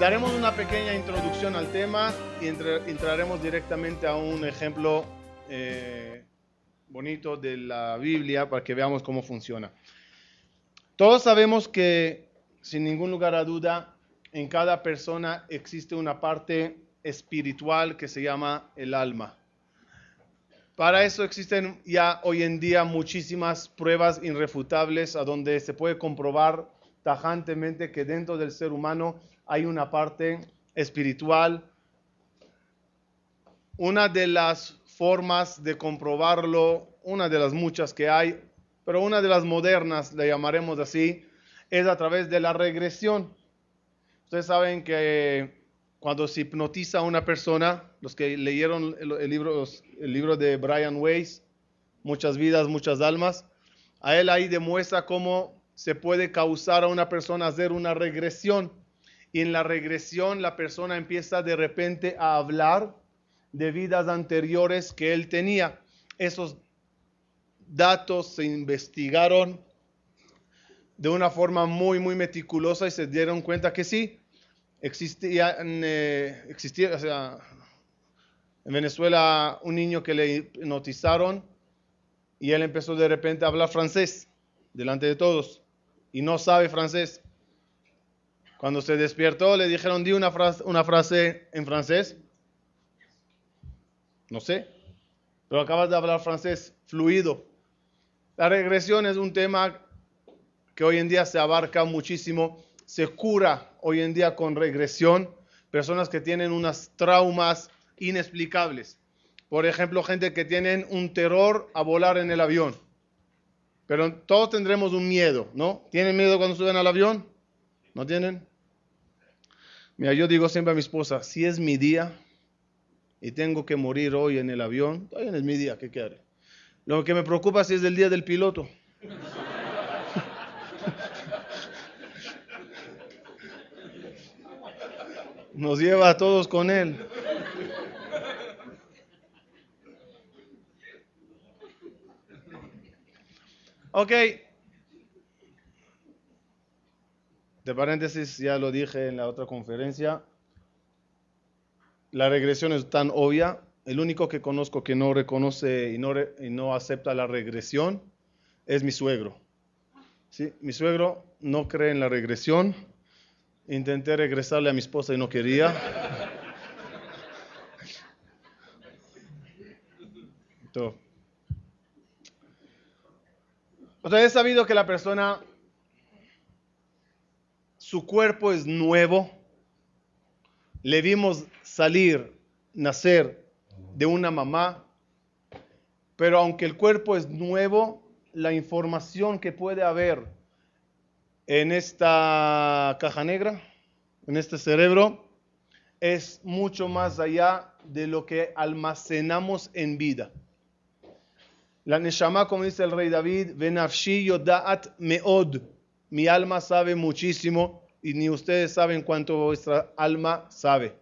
Daremos una pequeña introducción al tema y entraremos directamente a un ejemplo eh, bonito de la Biblia para que veamos cómo funciona. Todos sabemos que, sin ningún lugar a duda, en cada persona existe una parte espiritual que se llama el alma. Para eso existen ya hoy en día muchísimas pruebas irrefutables a donde se puede comprobar tajantemente que dentro del ser humano hay una parte espiritual. Una de las formas de comprobarlo, una de las muchas que hay, pero una de las modernas, le llamaremos así, es a través de la regresión. Ustedes saben que cuando se hipnotiza a una persona, los que leyeron el, libro, el libro de Brian Weiss, Muchas vidas, muchas almas, a él ahí demuestra cómo se puede causar a una persona hacer una regresión y en la regresión la persona empieza de repente a hablar de vidas anteriores que él tenía. Esos datos se investigaron de una forma muy, muy meticulosa y se dieron cuenta que sí, eh, existía o en Venezuela un niño que le hipnotizaron y él empezó de repente a hablar francés delante de todos y no sabe francés. Cuando se despertó, le dijeron, di una frase, una frase en francés. No sé, pero acabas de hablar francés fluido. La regresión es un tema que hoy en día se abarca muchísimo. Se cura hoy en día con regresión personas que tienen unas traumas inexplicables. Por ejemplo, gente que tienen un terror a volar en el avión. Pero todos tendremos un miedo, ¿no? ¿Tienen miedo cuando suben al avión? ¿No tienen? Mira, yo digo siempre a mi esposa, si es mi día y tengo que morir hoy en el avión, todavía es mi día, ¿qué quiere? Lo que me preocupa si es el día del piloto. Nos lleva a todos con él. Ok, De paréntesis, ya lo dije en la otra conferencia, la regresión es tan obvia. El único que conozco que no reconoce y no, acepta la regresión es mi suegro. ¿Sí? Mi suegro no cree en la regresión. Intenté regresarle a mi esposa y no quería. Ustedes sabido que la persona su cuerpo es nuevo. Le vimos salir, nacer de una mamá, pero aunque el cuerpo es nuevo, la información que puede haber en esta caja negra, en este cerebro, es mucho más allá de lo que almacenamos en vida. La Neshama, como dice el rey David, Venafshi Yodaat Meod, mi alma sabe muchísimo y ni ustedes saben cuánto vuestra alma sabe.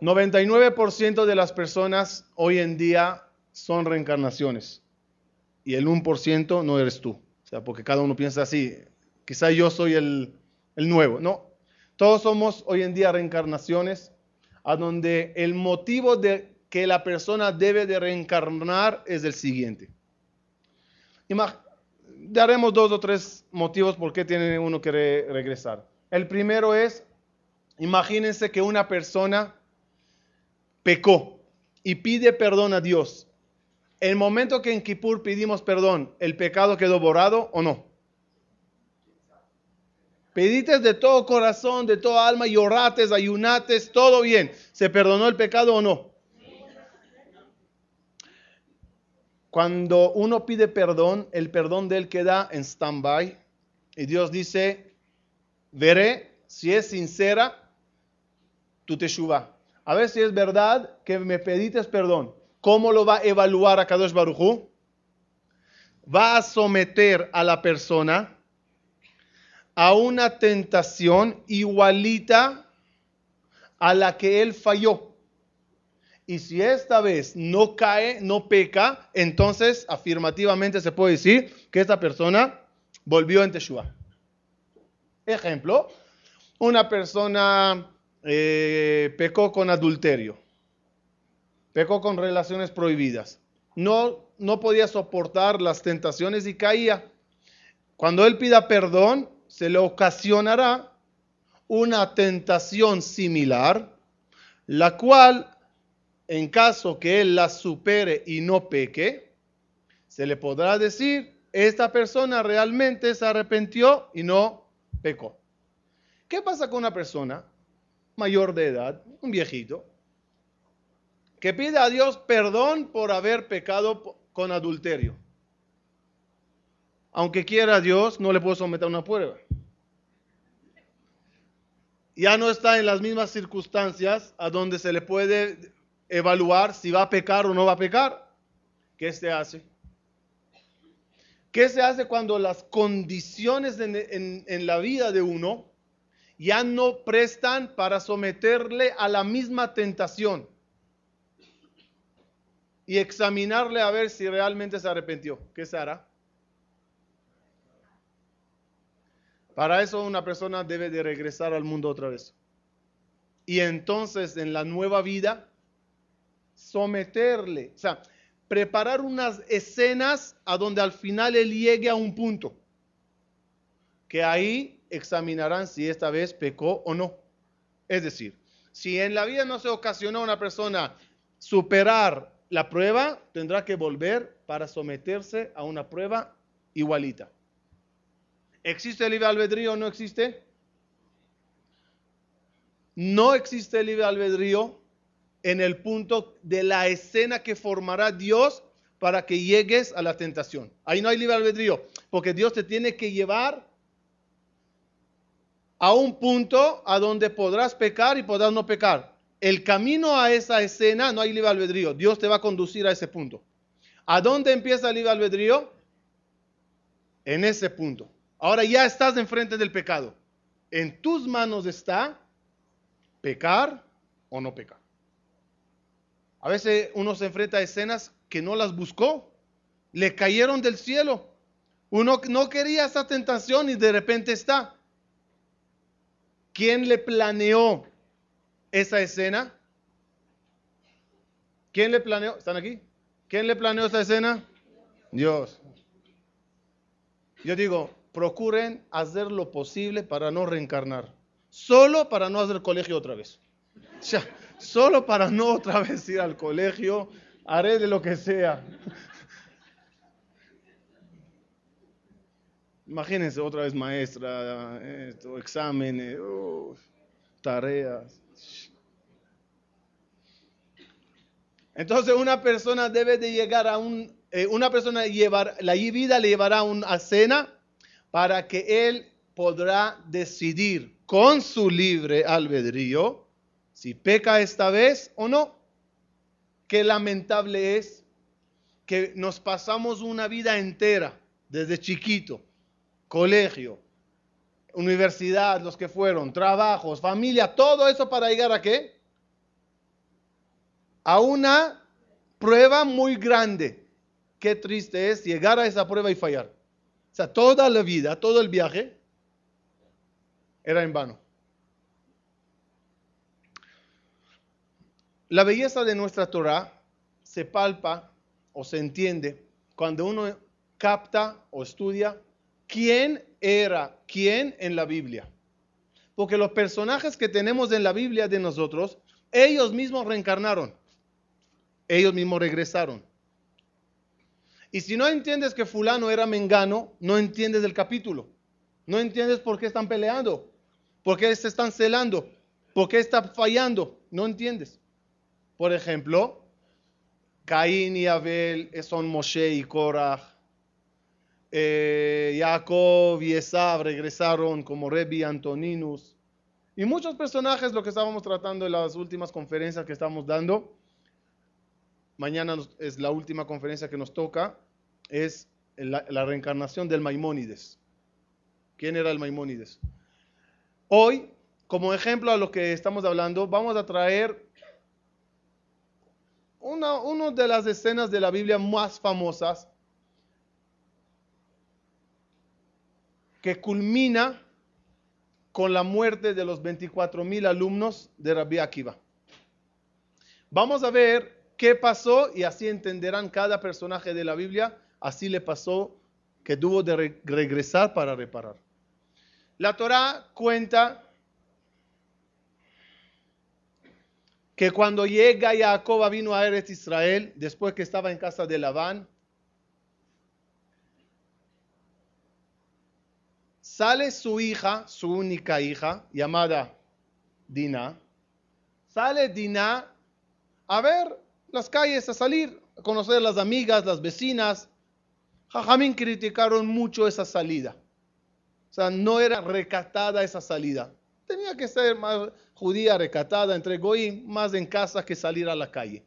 99% de las personas hoy en día son reencarnaciones y el 1% no eres tú. O sea, porque cada uno piensa así, quizá yo soy el, el nuevo. No, todos somos hoy en día reencarnaciones a donde el motivo de que la persona debe de reencarnar es el siguiente daremos dos o tres motivos por qué tiene uno que regresar. El primero es, imagínense que una persona pecó y pide perdón a Dios. El momento que en Kippur pedimos perdón, ¿el pecado quedó borrado o no? Pediste de todo corazón, de toda alma, llorates, ayunates, todo bien. ¿Se perdonó el pecado o no? Cuando uno pide perdón, el perdón de él queda en stand-by. Y Dios dice, veré si es sincera tu teshuva. A ver si es verdad que me pediste perdón. ¿Cómo lo va a evaluar a Kadosh Baruchu? Va a someter a la persona a una tentación igualita a la que él falló. Y si esta vez no cae, no peca, entonces afirmativamente se puede decir que esta persona volvió en Teshua. Ejemplo, una persona eh, pecó con adulterio, pecó con relaciones prohibidas, no, no podía soportar las tentaciones y caía. Cuando él pida perdón, se le ocasionará una tentación similar, la cual, en caso que él la supere y no peque, se le podrá decir, esta persona realmente se arrepintió y no pecó. ¿Qué pasa con una persona mayor de edad, un viejito, que pide a Dios perdón por haber pecado con adulterio? Aunque quiera Dios, no le puede someter una prueba. Ya no está en las mismas circunstancias a donde se le puede evaluar si va a pecar o no va a pecar. ¿Qué se hace? ¿Qué se hace cuando las condiciones en, la vida de uno ya no prestan para someterle a la misma tentación y examinarle a ver si realmente se arrepintió. ¿Qué se hará? Para eso una persona debe de regresar al mundo otra vez. Y entonces en la nueva vida, someterle, o sea, preparar unas escenas a donde al final él llegue a un punto. Que ahí examinarán si esta vez pecó o no. Es decir, si en la vida no se ocasionó a una persona superar la prueba, tendrá que volver para someterse a una prueba igualita. ¿Existe el libre albedrío o no existe? No existe el libre albedrío en el punto de la escena que formará Dios para que llegues a la tentación. Ahí no hay libre albedrío, porque Dios te tiene que llevar a un punto a donde podrás pecar y podrás no pecar. El camino a esa escena no hay libre albedrío. Dios te va a conducir a ese punto. ¿A dónde empieza el libre albedrío? En ese punto. Ahora ya estás enfrente del pecado. En tus manos está pecar o no pecar. A veces uno se enfrenta a escenas que no las buscó. Le cayeron del cielo. Uno no quería esa tentación y de repente está. ¿Quién le planeó esa escena? ¿Quién le planeó? ¿Están aquí? ¿Quién le planeó esa escena? Dios. Yo digo, procuren hacer lo posible para no reencarnar. Solo para no hacer colegio otra vez. Solo para no otra vez ir al colegio, haré de lo que sea. Imagínense otra vez maestra, exámenes, tareas. Entonces una persona debe de llegar a un, eh, una persona llevar, la vida le llevará a una cena para que él podrá decidir con su libre albedrío si peca esta vez o no. Qué lamentable es que nos pasamos una vida entera desde chiquito colegio, universidad, los que fueron, trabajos, familia, todo eso para llegar a qué? A una prueba muy grande. Qué triste es llegar a esa prueba y fallar. O sea, toda la vida, todo el viaje era en vano. La belleza de nuestra Torah se palpa o se entiende cuando uno capta o estudia quién era quién en la Biblia. Porque los personajes que tenemos en la Biblia de nosotros, ellos mismos reencarnaron. Ellos mismos regresaron. Y si no entiendes que fulano era mengano, no entiendes el capítulo. No entiendes por qué están peleando, por qué se están celando, por qué está fallando. No entiendes. Por ejemplo, Caín y Abel son Moshe y Korah eh, Jacob y Esab regresaron como Rebi Antoninus. Y muchos personajes, lo que estábamos tratando en las últimas conferencias que estamos dando. Mañana es la última conferencia que nos toca, es la, la reencarnación del Maimónides. ¿Quién era el Maimónides? Hoy, como ejemplo a lo que estamos hablando, vamos a traer una, una de las escenas de la Biblia más famosas que culmina con la muerte de los 24 mil alumnos de Rabbi Akiva. Vamos a ver qué pasó y así entenderán cada personaje de la Biblia. Así le pasó que tuvo de regresar para reparar. La Torah cuenta que cuando llega Jacob vino a Eretz Israel, después que estaba en casa de Labán, sale su hija, su única hija, llamada Dina, sale Dina a ver las calles, a salir, a conocer las amigas, las vecinas. Jajamín criticaron mucho esa salida. O sea, no era recatada esa salida. Tenía que ser más judía recatada entre goyim, más en casa que salir a la calle.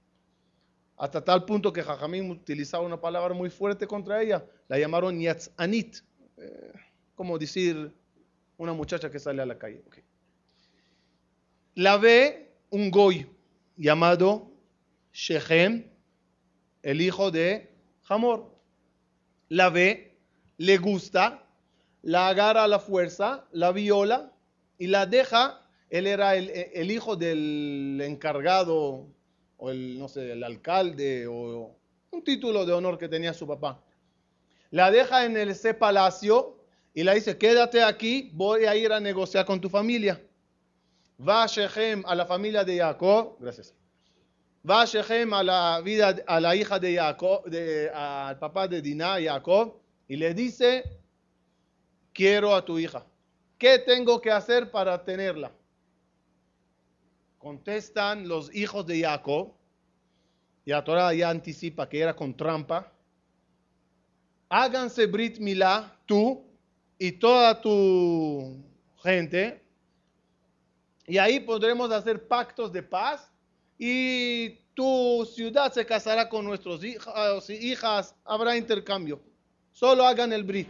Hasta tal punto que Jajamín utilizaba una palabra muy fuerte contra ella. La llamaron Yatzanit. Eh, como decir una muchacha que sale a la calle. La ve un goy llamado Shechem, el hijo de Hamor. La ve, le gusta, la agarra a la fuerza, la viola y la deja. Él era el, hijo del encargado o el, no sé, el alcalde o un título de honor que tenía su papá. La deja en ese palacio y le dice, quédate aquí, voy a ir a negociar con tu familia. Va Shechem a la familia de Jacob, gracias. Va Shechem a la vida, a la hija de Jacob, al papá de Dinah, Jacob, y le dice, quiero a tu hija. ¿Qué tengo que hacer para tenerla? Contestan los hijos de Jacob, y la Torah ya anticipa que era con trampa. Háganse Brit Milá, tú y toda tu gente, y ahí podremos hacer pactos de paz, y tu ciudad se casará con nuestros hijos y hijas, habrá intercambio. Solo hagan el Brit.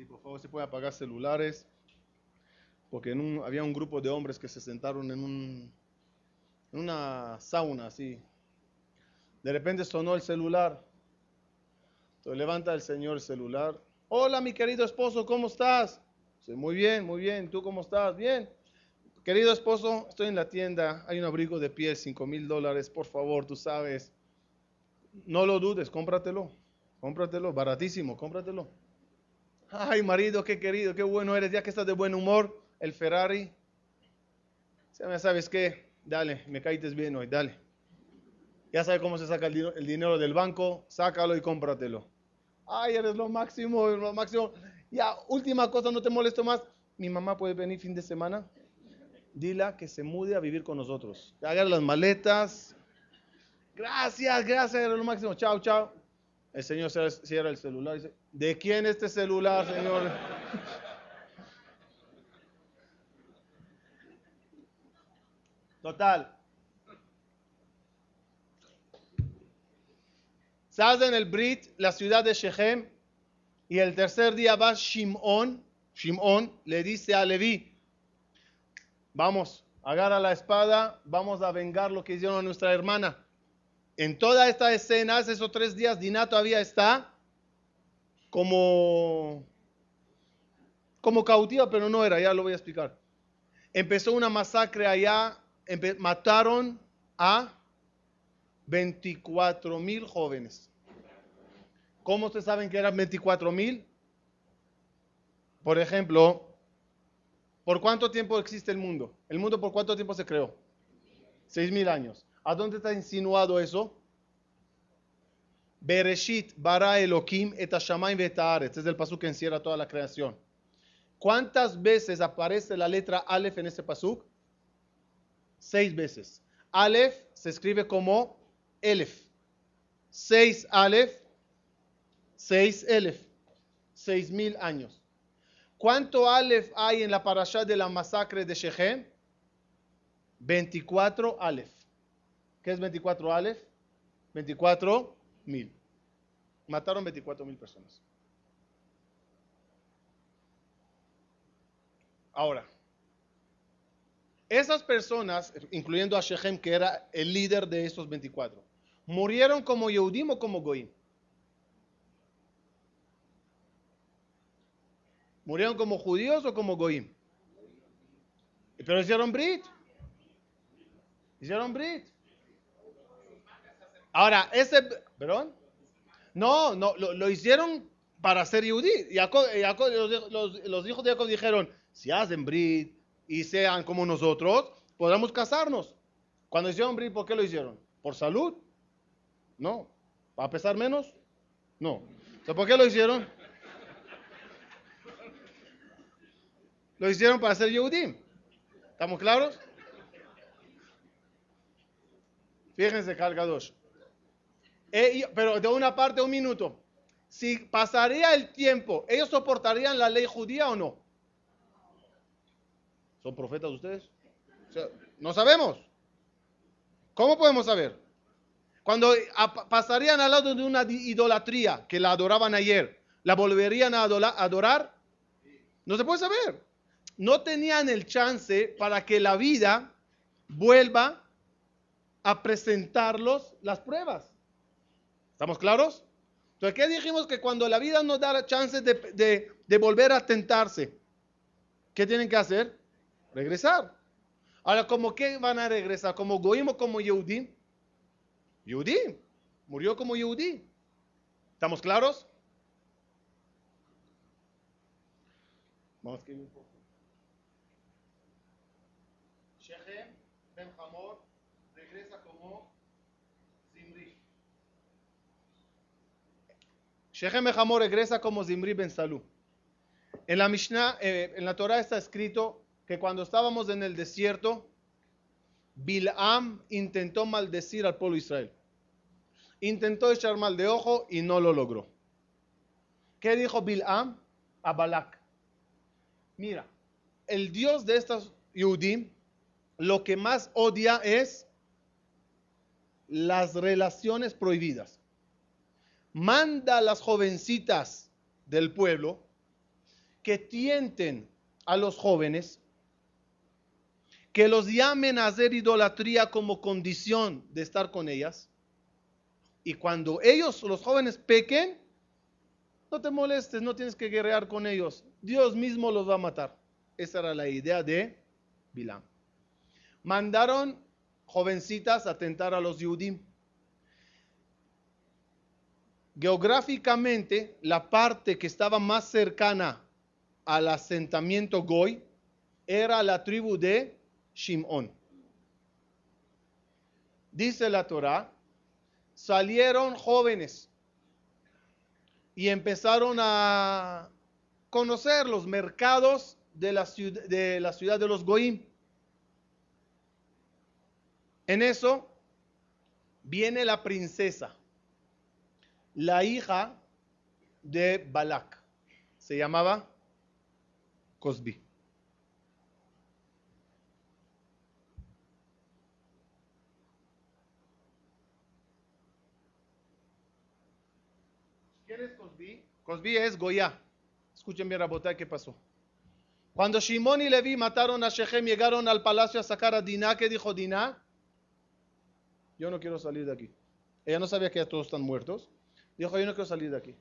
Sí, por favor, se puede apagar celulares, porque había un grupo de hombres que se sentaron en, un, en una sauna así. De repente sonó el celular. Entonces levanta el señor el celular. Hola, mi querido esposo, ¿cómo estás? muy bien, muy bien. ¿Tú cómo estás? Bien. Querido esposo, estoy en la tienda. Hay un abrigo de piel, 5 mil dólares. Por favor, tú sabes no lo dudes, cómpratelo. Cómpratelo, baratísimo, cómpratelo. Ay, marido, qué querido, qué bueno eres, ya que estás de buen humor, el Ferrari. ¿Sabes qué? Dale, me caítes bien hoy, dale. Ya sabes cómo se saca el, el dinero del banco, sácalo y cómpratelo. Ay, eres lo máximo, lo máximo. Ya, última cosa, no te molesto más. Mi mamá puede venir fin de semana. Dila que se mude a vivir con nosotros. Haga las maletas, Gracias, gracias, era lo máximo. Chao, chao. El Señor cierra el celular y dice, ¿de quién este celular, Señor? Total. Se en el Brit, la ciudad de Shechem, y el tercer día va Shimon, Shimon le dice a Leví, vamos, agarra la espada, vamos a vengar lo que hicieron a nuestra hermana. En toda esta escena, esos tres días, Dinah todavía está como, como cautiva, pero no era, ya lo voy a explicar. Empezó una masacre allá, mataron a 24 mil jóvenes. ¿Cómo ustedes saben que eran 24 mil? Por ejemplo, ¿por cuánto tiempo existe el mundo? ¿El mundo por cuánto tiempo se creó? Seis mil años. ¿A dónde está insinuado eso? Bereshit bara Elohim et hashamayim Este es el pasuk que encierra toda la creación. ¿Cuántas veces aparece la letra Aleph en este pasuk? Seis veces. Aleph se escribe como Elef. Seis Aleph, seis Elef. Seis mil años. ¿Cuánto Aleph hay en la parasha de la masacre de Shechem? 24 Aleph. ¿Qué es 24 Aleph? 24 mil. Mataron 24 mil personas. Ahora, esas personas, incluyendo a Shechem, que era el líder de esos 24, murieron como Yehudim o como Goim. ¿Murieron como judíos o como Goim? Pero hicieron Brit. Hicieron Brit. Ahora, ese, ¿perdón? No, no, lo, hicieron para ser yudí. los, los, hijos de Jacob dijeron, si hacen Brit y sean como nosotros, podremos casarnos. Cuando hicieron Brit, ¿por qué lo hicieron? ¿Por salud? No. ¿Para pesar menos? No. ¿Por qué lo hicieron? Lo hicieron para ser Yehudim. ¿Estamos claros? Fíjense, cargados. Eh, pero de una parte, un minuto. Si pasaría el tiempo, ¿ellos soportarían la ley judía o no? ¿Son profetas ustedes? no sabemos. ¿Cómo podemos saber? Cuando pasarían al lado de una idolatría que la adoraban ayer, ¿la volverían a adorar? No se puede saber no tenían el chance para que la vida vuelva a presentarlos las pruebas. ¿Estamos claros? Entonces, ¿qué dijimos? Que cuando la vida nos da la chance de, volver a tentarse, ¿qué tienen que hacer? Regresar. Ahora, ¿cómo qué van a regresar? ¿Como Goim o como Yehudi? Yehudi. Murió como Yehudi. ¿Estamos claros? Vamos a un poco. Ben Hamor regresa como Zimri. Shechem Ben Hamor regresa como Zimri Ben Salú. En la Mishnah, eh, en la Torah está escrito que cuando estábamos en el desierto, Bilam intentó maldecir al pueblo de Israel. Intentó echar mal de ojo y no lo logró. ¿Qué dijo Bilam a Balak? Mira, el Dios de estos Yudim lo que más odia es las relaciones prohibidas. Manda a las jovencitas del pueblo que tienten a los jóvenes, que los llamen a hacer idolatría como condición de estar con ellas. Y cuando ellos, los jóvenes, pequen, no te molestes, no tienes que guerrear con ellos. Dios mismo los va a matar. Esa era la idea de Bilam mandaron jovencitas a tentar a los Yudim. Geográficamente, la parte que estaba más cercana al asentamiento Goy era la tribu de Shimon. Dice la Torah, salieron jóvenes y empezaron a conocer los mercados de la ciudad de, la ciudad de los Goim. En eso viene la princesa, la hija de Balak. Se llamaba Cosby. ¿Quién es Cosby? Cosby es Goya. Escuchen bien, Rabotay, qué pasó. Cuando Shimon y Levi mataron a Shechem, llegaron al palacio a sacar a Dinah, ¿qué dijo Dinah? yo no quiero salir de aquí. Ella no sabía que ya todos están muertos. Dijo, yo no quiero salir de aquí.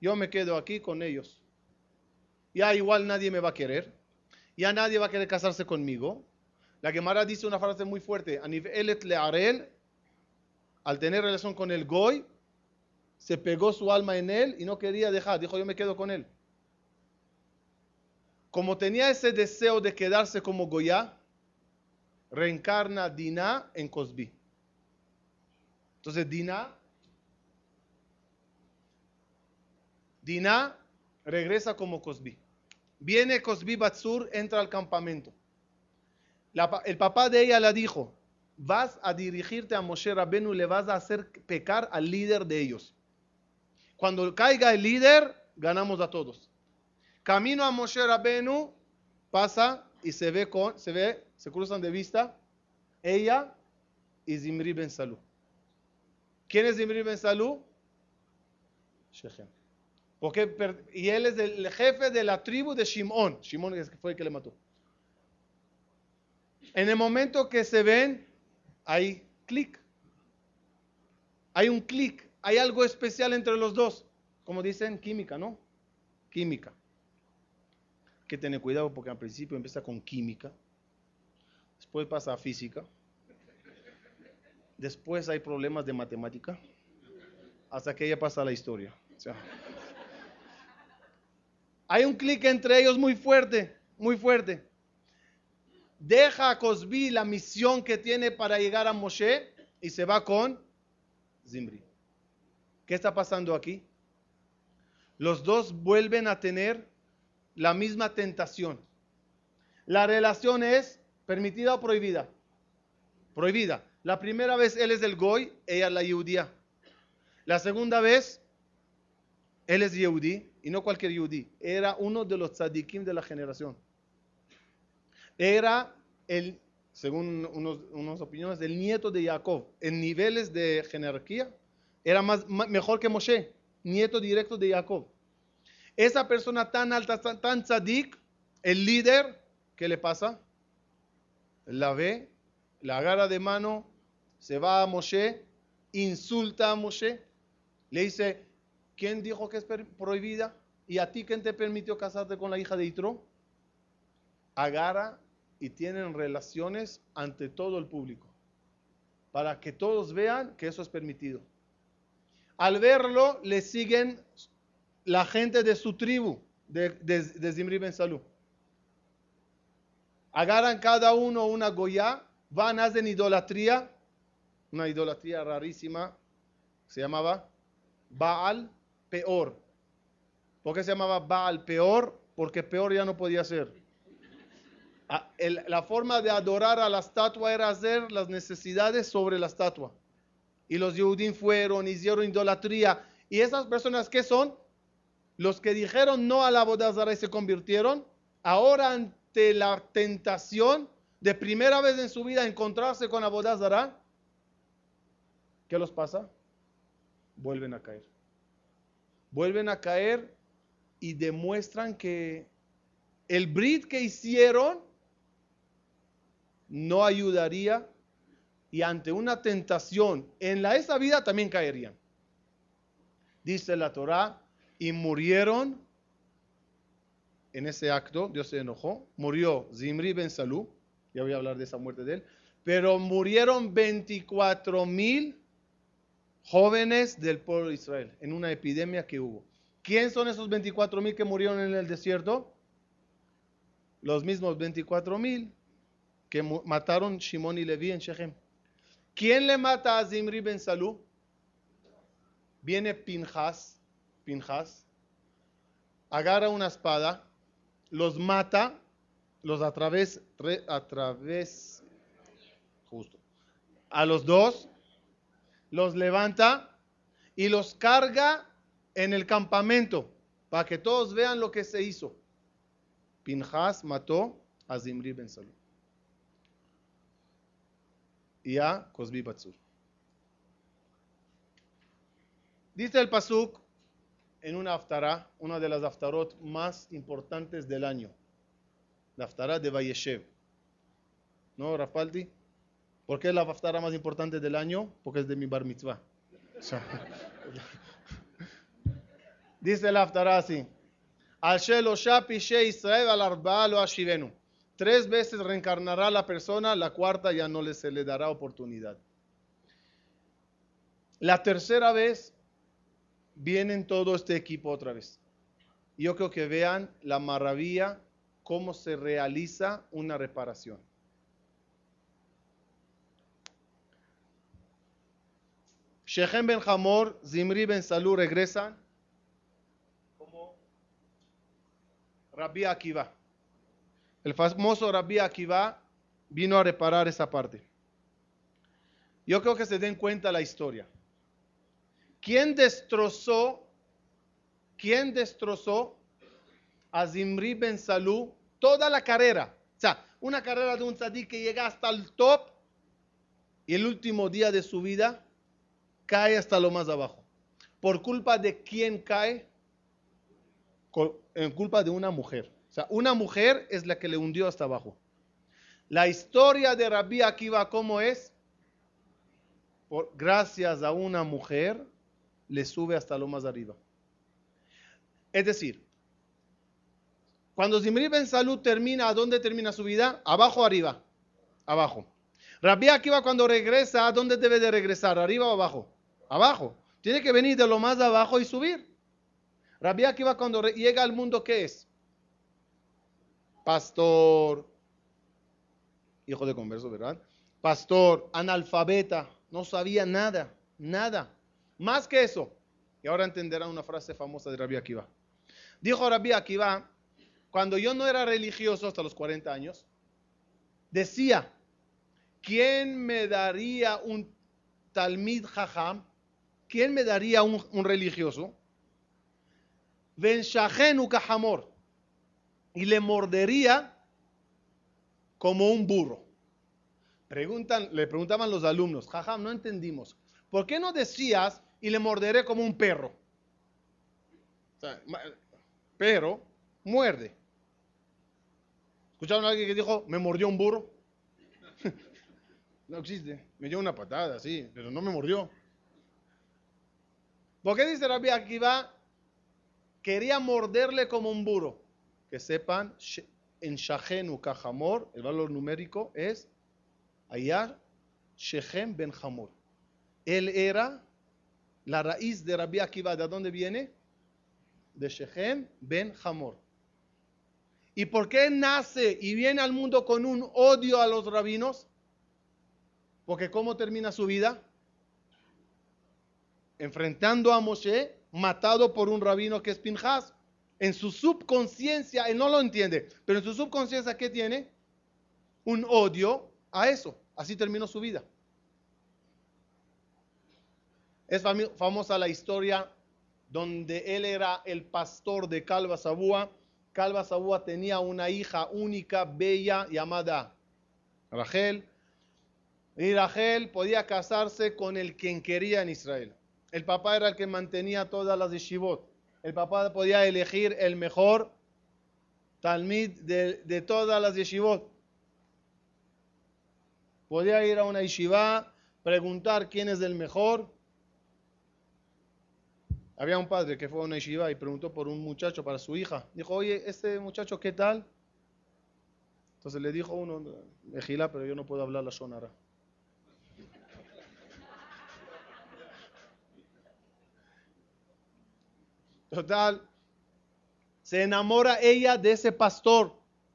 Yo me quedo aquí con ellos. Ya igual nadie me va a querer. Ya nadie va a querer casarse conmigo. La Gemara dice una frase muy fuerte. Anivelet le'arel, al tener relación con el Goy, se pegó su alma en él y no quería dejar. Dijo, yo me quedo con él. Como tenía ese deseo de quedarse como Goya, reencarna Dinah en Cosby. Entonces Dina, Dina regresa como Cosby. Viene Cosby Batsur, entra al campamento. el papá de ella le dijo, vas a dirigirte a Moshe Rabenu, le vas a hacer pecar al líder de ellos. Cuando caiga el líder, ganamos a todos. Camino a Moshe Rabenu, pasa y se ve con, se ve, se cruzan de vista ella y Zimri Ben Salú. ¿Quién es Zimri Ben Salú? Shechem. Porque, y él es el jefe de la tribu de Shimon. Shimon fue el que le mató. En el momento que se ven, hay clic. Hay un clic. Hay algo especial entre los dos. Como dicen, química, ¿no? Química. que tener cuidado porque al principio empieza con química, después pasa a física, después hay problemas de matemática, hasta que ya pasa a la historia. Hay un clic entre ellos muy fuerte, muy fuerte. Deja a Cosbi la misión que tiene para llegar a Moshe y se va con Zimri. ¿Qué está pasando aquí? Los dos vuelven a tener la misma tentación. La relación es permitida o prohibida. Prohibida. La primera vez él es el goy, ella la judía. La segunda vez él es yehudí y no cualquier yehudí. Era uno de los tzadikim de la generación. Era el, según unos, unas opiniones, el nieto de Jacob. En niveles de jerarquía era más, mejor que Moshe nieto directo de Jacob. Esa persona tan alta, tan, tzadik, el líder, ¿qué le pasa? La ve, la agarra de mano, se va a Moshe, insulta a Moshe, le dice, ¿quién dijo que es prohibida? ¿Y a ti quién te permitió casarte con la hija de Itro? Agarra y tienen relaciones ante todo el público, para que todos vean que eso es permitido. Al verlo, le siguen la gente de su tribu, de, de, Zimri Ben Salú. Agarran cada uno una goya, van, hacen idolatría, una idolatría rarísima, se llamaba Baal Peor. ¿Por qué se llamaba Baal Peor? Porque peor ya no podía ser. Ah, la forma de adorar a la estatua era hacer las necesidades sobre la estatua y los Yehudim fueron, hicieron idolatría. ¿Y esas personas qué son? Los que dijeron no a la bodazara y se convirtieron, ahora ante la tentación de primera vez en su vida encontrarse con la bodazara, ¿qué los pasa? Vuelven a caer. Vuelven a caer y demuestran que el brit que hicieron no ayudaría y ante una tentación en la esa vida también caerían. Dice la Torah, y murieron en ese acto, Dios se enojó, murió Zimri ben Salú, ya voy a hablar de esa muerte de él, pero murieron 24 mil jóvenes del pueblo de Israel en una epidemia que hubo. ¿Quién son esos 24 mil que murieron en el desierto? Los mismos 24 mil que mataron Shimon y Levi en Shechem. ¿Quién le mata a Zimri ben Salú? Viene Pinjas, Pinjas, agarra una espada, los mata, los a través, a través, justo, a los dos, los levanta y los carga en el campamento para que todos vean lo que se hizo. Pinjas mató a Zimri ben Salú y a Cosbi Batsur. Dice el Pasuk en una aftara, una de las aftarot más importantes del año, la aftara de Vayeshev. ¿No, Rafaldi? ¿Por qué es la aftara más importante del año? Porque es de mi bar mitzvah. Dice la aftara así. Tres veces reencarnará la persona, la cuarta ya no se le dará oportunidad. La tercera vez vienen todo este equipo otra vez. Yo creo que vean la maravilla, cómo se realiza una reparación. Shechem ben Hamor, Zimri ben Salú regresan como Rabbi Akiva. El famoso Rabbi Akiva vino a reparar esa parte. Yo creo que se den cuenta la historia. ¿Quién destrozó, quién destrozó a Zimri ben Salú toda la carrera? O sea, una carrera de un tzadik que llega hasta el top y el último día de su vida cae hasta lo más abajo. ¿Por culpa de quién cae? En culpa de una mujer. O sea, una mujer es la que le hundió hasta abajo. La historia de Rabbi Akiva, ¿cómo es? Por, gracias a una mujer, le sube hasta lo más arriba. Es decir, Cuando Zimri Ben Salud termina, ¿a dónde termina su vida? ¿Abajo o arriba? Abajo. Rabbi Akiva cuando regresa, ¿a dónde debe de regresar? ¿Arriba o abajo? Abajo. Tiene que venir de lo más abajo y subir. Rabbi Akiva cuando llega al mundo, ¿qué es? Pastor, hijo de converso, ¿verdad? Pastor, analfabeta, no sabía nada, nada. Más que eso. Y ahora entenderán una frase famosa de Rabbi Akiva. Dijo Rabbi Akiva, cuando yo no era religioso hasta los 40 años, decía, ¿quién me daría un talmid jajam? ¿Quién me daría un, un religioso? Ben Kahamor. Y le mordería como un burro. Preguntan, le preguntaban los alumnos, jajam, no entendimos. ¿Por qué no decías y le morderé como un perro? pero muerde. ¿Escucharon a alguien que dijo, me mordió un burro? no existe. Me dio una patada, sí, pero no me mordió. ¿Por qué dice Rabbi Akiva? Quería morderle como un burro. Que sepan, en Shachenu Kajamor, el valor numérico es Ayar Shechem Ben Hamor. Él era la raíz de Rabbi Akiva. ¿De dónde viene? De Shechem Ben Hamor. ¿Y por qué nace y viene al mundo con un odio a los rabinos? Porque ¿cómo termina su vida? Enfrentando a Moshe, matado por un rabino que es Pinjas. En su subconsciencia, él no lo entiende, pero en su subconsciencia, ¿qué tiene? Un odio a eso. Así terminó su vida. Es famosa la historia donde él era el pastor de Calva Sabúa Calva Sabúa tenía una hija única, bella, llamada Rachel. Y Rachel podía casarse con el quien quería en Israel. El papá era el que mantenía todas las yeshivot. El papá podía elegir el mejor talmid de, todas las yeshivot. Podía ir a una yeshiva, preguntar quién es el mejor había un padre que fue a una yeshiva y preguntó por un muchacho para su hija. Dijo, oye, ¿este muchacho qué tal? Entonces le dijo uno, Ejila, pero yo no puedo hablar la sonara. Total, se enamora ella de ese pastor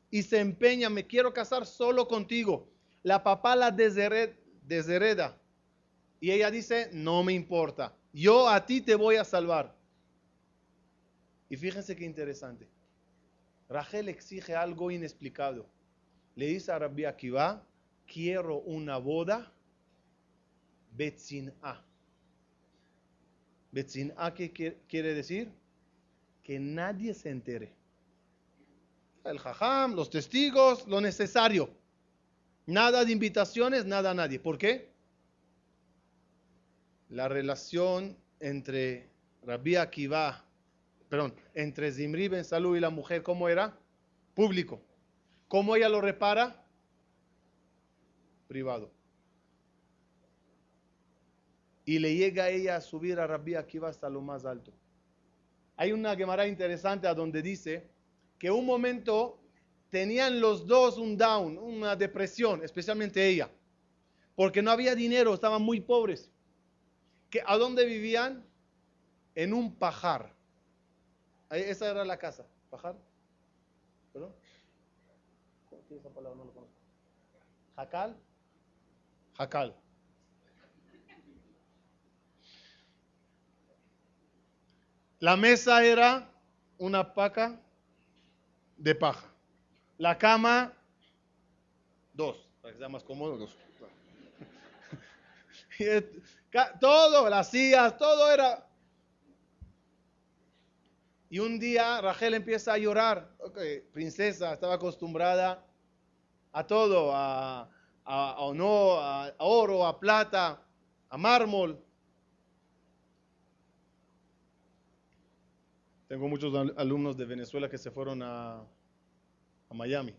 y se empeña, me quiero casar solo contigo. La papá la deshereda y ella dice, no me importa yo a ti te voy a salvar. Y fíjense qué interesante. Rachel exige algo inexplicado. Le dice a Rabbi Akiva, quiero una boda Betzin'a. Betzin'a, ¿qué quiere decir? Que nadie se entere. El jajam, los testigos, lo necesario. Nada de invitaciones, nada a nadie. ¿Por qué? la relación entre Rabbi Akiva, perdón, entre Zimri Ben Salú y la mujer, ¿cómo era? Público. ¿Cómo ella lo repara? Privado. Y le llega a ella a subir a Rabbi Akiva hasta lo más alto. Hay una Gemara interesante a donde dice que un momento tenían los dos un down, una depresión, especialmente ella, porque no había dinero, estaban muy pobres. ¿A dónde vivían? En un pajar. Esa era la casa. ¿Pajar? ¿Perdón? ¿Qué es esa palabra? No lo conozco. ¿Jacal? Jacal. La mesa era una paca de paja. La cama, dos, para que sea más cómodo, dos. Todo, las sillas, todo era. Y un día Rachel empieza a llorar. princesa, estaba acostumbrada a todo, a, a, a, oro, a plata, a mármol. Tengo muchos alumnos de Venezuela que se fueron a, a Miami.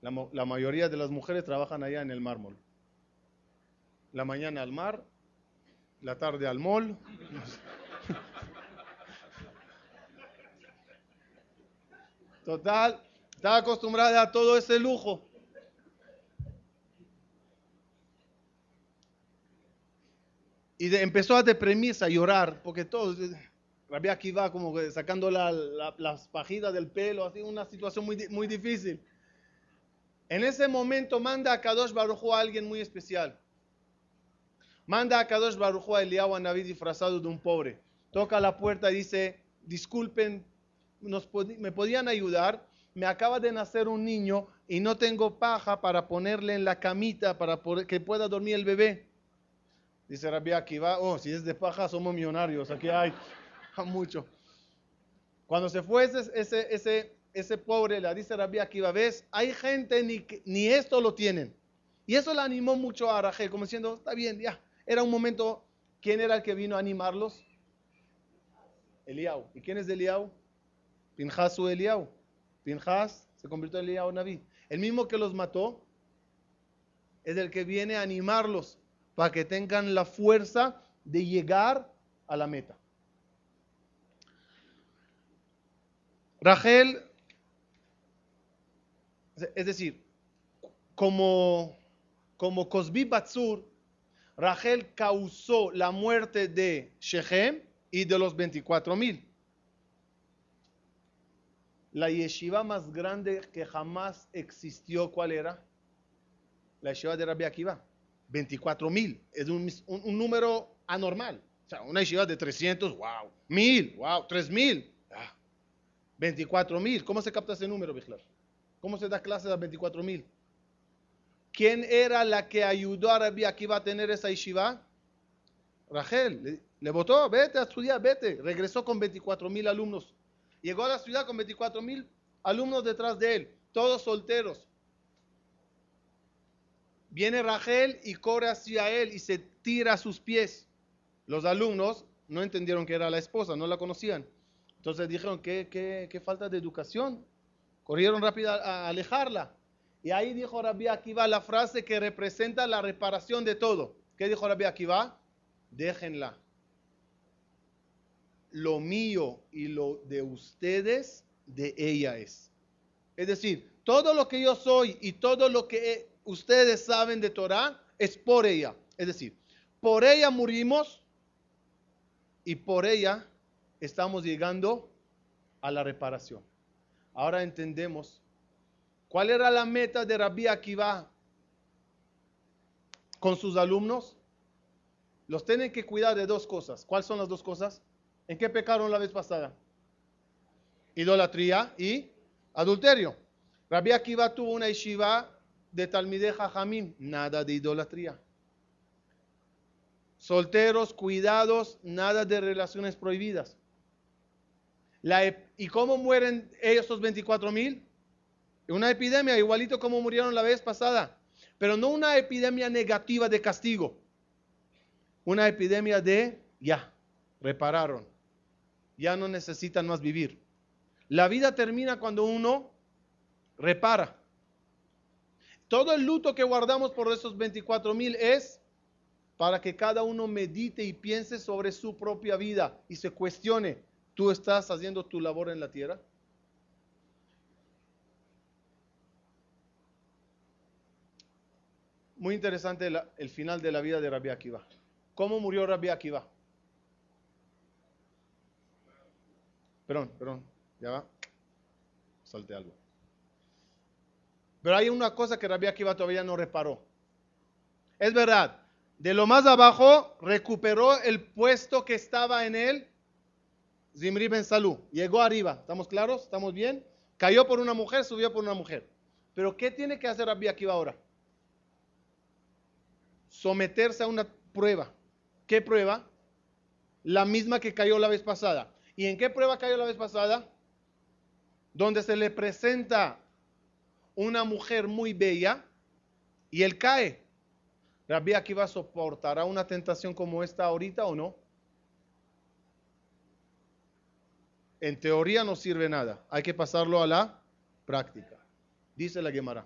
La, mayoría de las mujeres trabajan allá en el mármol la mañana al mar, la tarde al mall. Total, estaba acostumbrada a todo ese lujo. Y empezó a deprimirse, a llorar, porque todo, Rabbi Akiva como sacando las pajidas del pelo, así una situación muy, muy difícil. En ese momento manda a Kadosh Baruj a alguien muy especial. Manda a Kadosh Baruj a Eliyahu a disfrazado de un pobre. Toca la puerta y dice, disculpen, ¿me podían ayudar? Me acaba de nacer un niño y no tengo paja para ponerle en la camita para que pueda dormir el bebé. Dice Rabbi Akiva, oh, si es de paja somos millonarios, aquí hay mucho. Cuando se fue ese, ese, ese, pobre, le dice Rabbi Akiva, ves, hay gente ni, ni esto lo tienen. Y eso le animó mucho a Rachel, como diciendo, está bien, ya. Era un momento, ¿quién era el que vino a animarlos? Eliau. ¿Y quién es Eliau? Pinjas su Eliau. Pinjas se convirtió en Eliau Naví. El mismo que los mató es el que viene a animarlos para que tengan la fuerza de llegar a la meta. Rachel, es decir, como, como Cosbi Batsur, Rachel causó la muerte de Shechem y de los 24 mil. La yeshiva más grande que jamás existió, ¿cuál era? La yeshiva de Rabbi Akiva. 24 mil. Es un, número anormal. O sea, una yeshiva de 300, wow. Mil, wow. 3 mil, 24 mil. ¿Cómo se capta ese número, Biglar? ¿Cómo se da clase a 24 mil? ¿Quién era la que ayudó a Rabbi Akiva a tener esa yeshiva? Rachel. Le, votó, vete a estudiar, vete. Regresó con 24 mil alumnos. Llegó a la ciudad con 24 mil alumnos detrás de él, todos solteros. Viene Rachel y corre hacia él y se tira a sus pies. Los alumnos no entendieron que era la esposa, no la conocían. Entonces dijeron, ¿qué, qué, falta de educación? Corrieron rápido a, alejarla. Y ahí dijo Rabbi Akiva la frase que representa la reparación de todo. ¿Qué dijo Rabbi Akiva? Déjenla. Lo mío y lo de ustedes, de ella es. Es decir, todo lo que yo soy y todo lo que ustedes saben de Torah es por ella. Es decir, por ella murimos y por ella estamos llegando a la reparación. Ahora entendemos cuál era la meta de Rabbi Akiva con sus alumnos. Los tienen que cuidar de dos cosas. ¿Cuáles son las dos cosas? ¿En qué pecaron la vez pasada? Idolatría y adulterio. Rabbi Akiva tuvo una yeshiva de Talmideh Jajamim, nada de idolatría. Solteros, cuidados, nada de relaciones prohibidas. ¿Y cómo mueren ellos, esos 24 mil? Una epidemia, igualito como murieron la vez pasada. Pero no una epidemia negativa de castigo. Una epidemia de ya, repararon. Ya no necesitan más vivir. La vida termina cuando uno repara. Todo el luto que guardamos por esos 24 mil es para que cada uno medite y piense sobre su propia vida y se cuestione, ¿tú estás haciendo tu labor en la tierra? Muy interesante el final de la vida de Rabbi Akiva. ¿Cómo murió Rabbi Akiva? Perdón, perdón, ya va. Salte algo. Pero hay una cosa que Rabbi Akiva todavía no reparó. Es verdad, de lo más abajo recuperó el puesto que estaba en él Zimri Ben. Llegó arriba, ¿estamos claros? ¿Estamos bien? Cayó por una mujer, subió por una mujer. Pero ¿qué tiene que hacer Rabbi Akiva ahora? Someterse a una prueba. ¿Qué prueba? La misma que cayó la vez pasada. ¿Y en qué prueba cayó la vez pasada? Donde se le presenta una mujer muy bella y él cae. Rabbi Akiva soportará una tentación como esta ahorita o no? En teoría no sirve nada. Hay que pasarlo a la práctica. Dice la Gemara.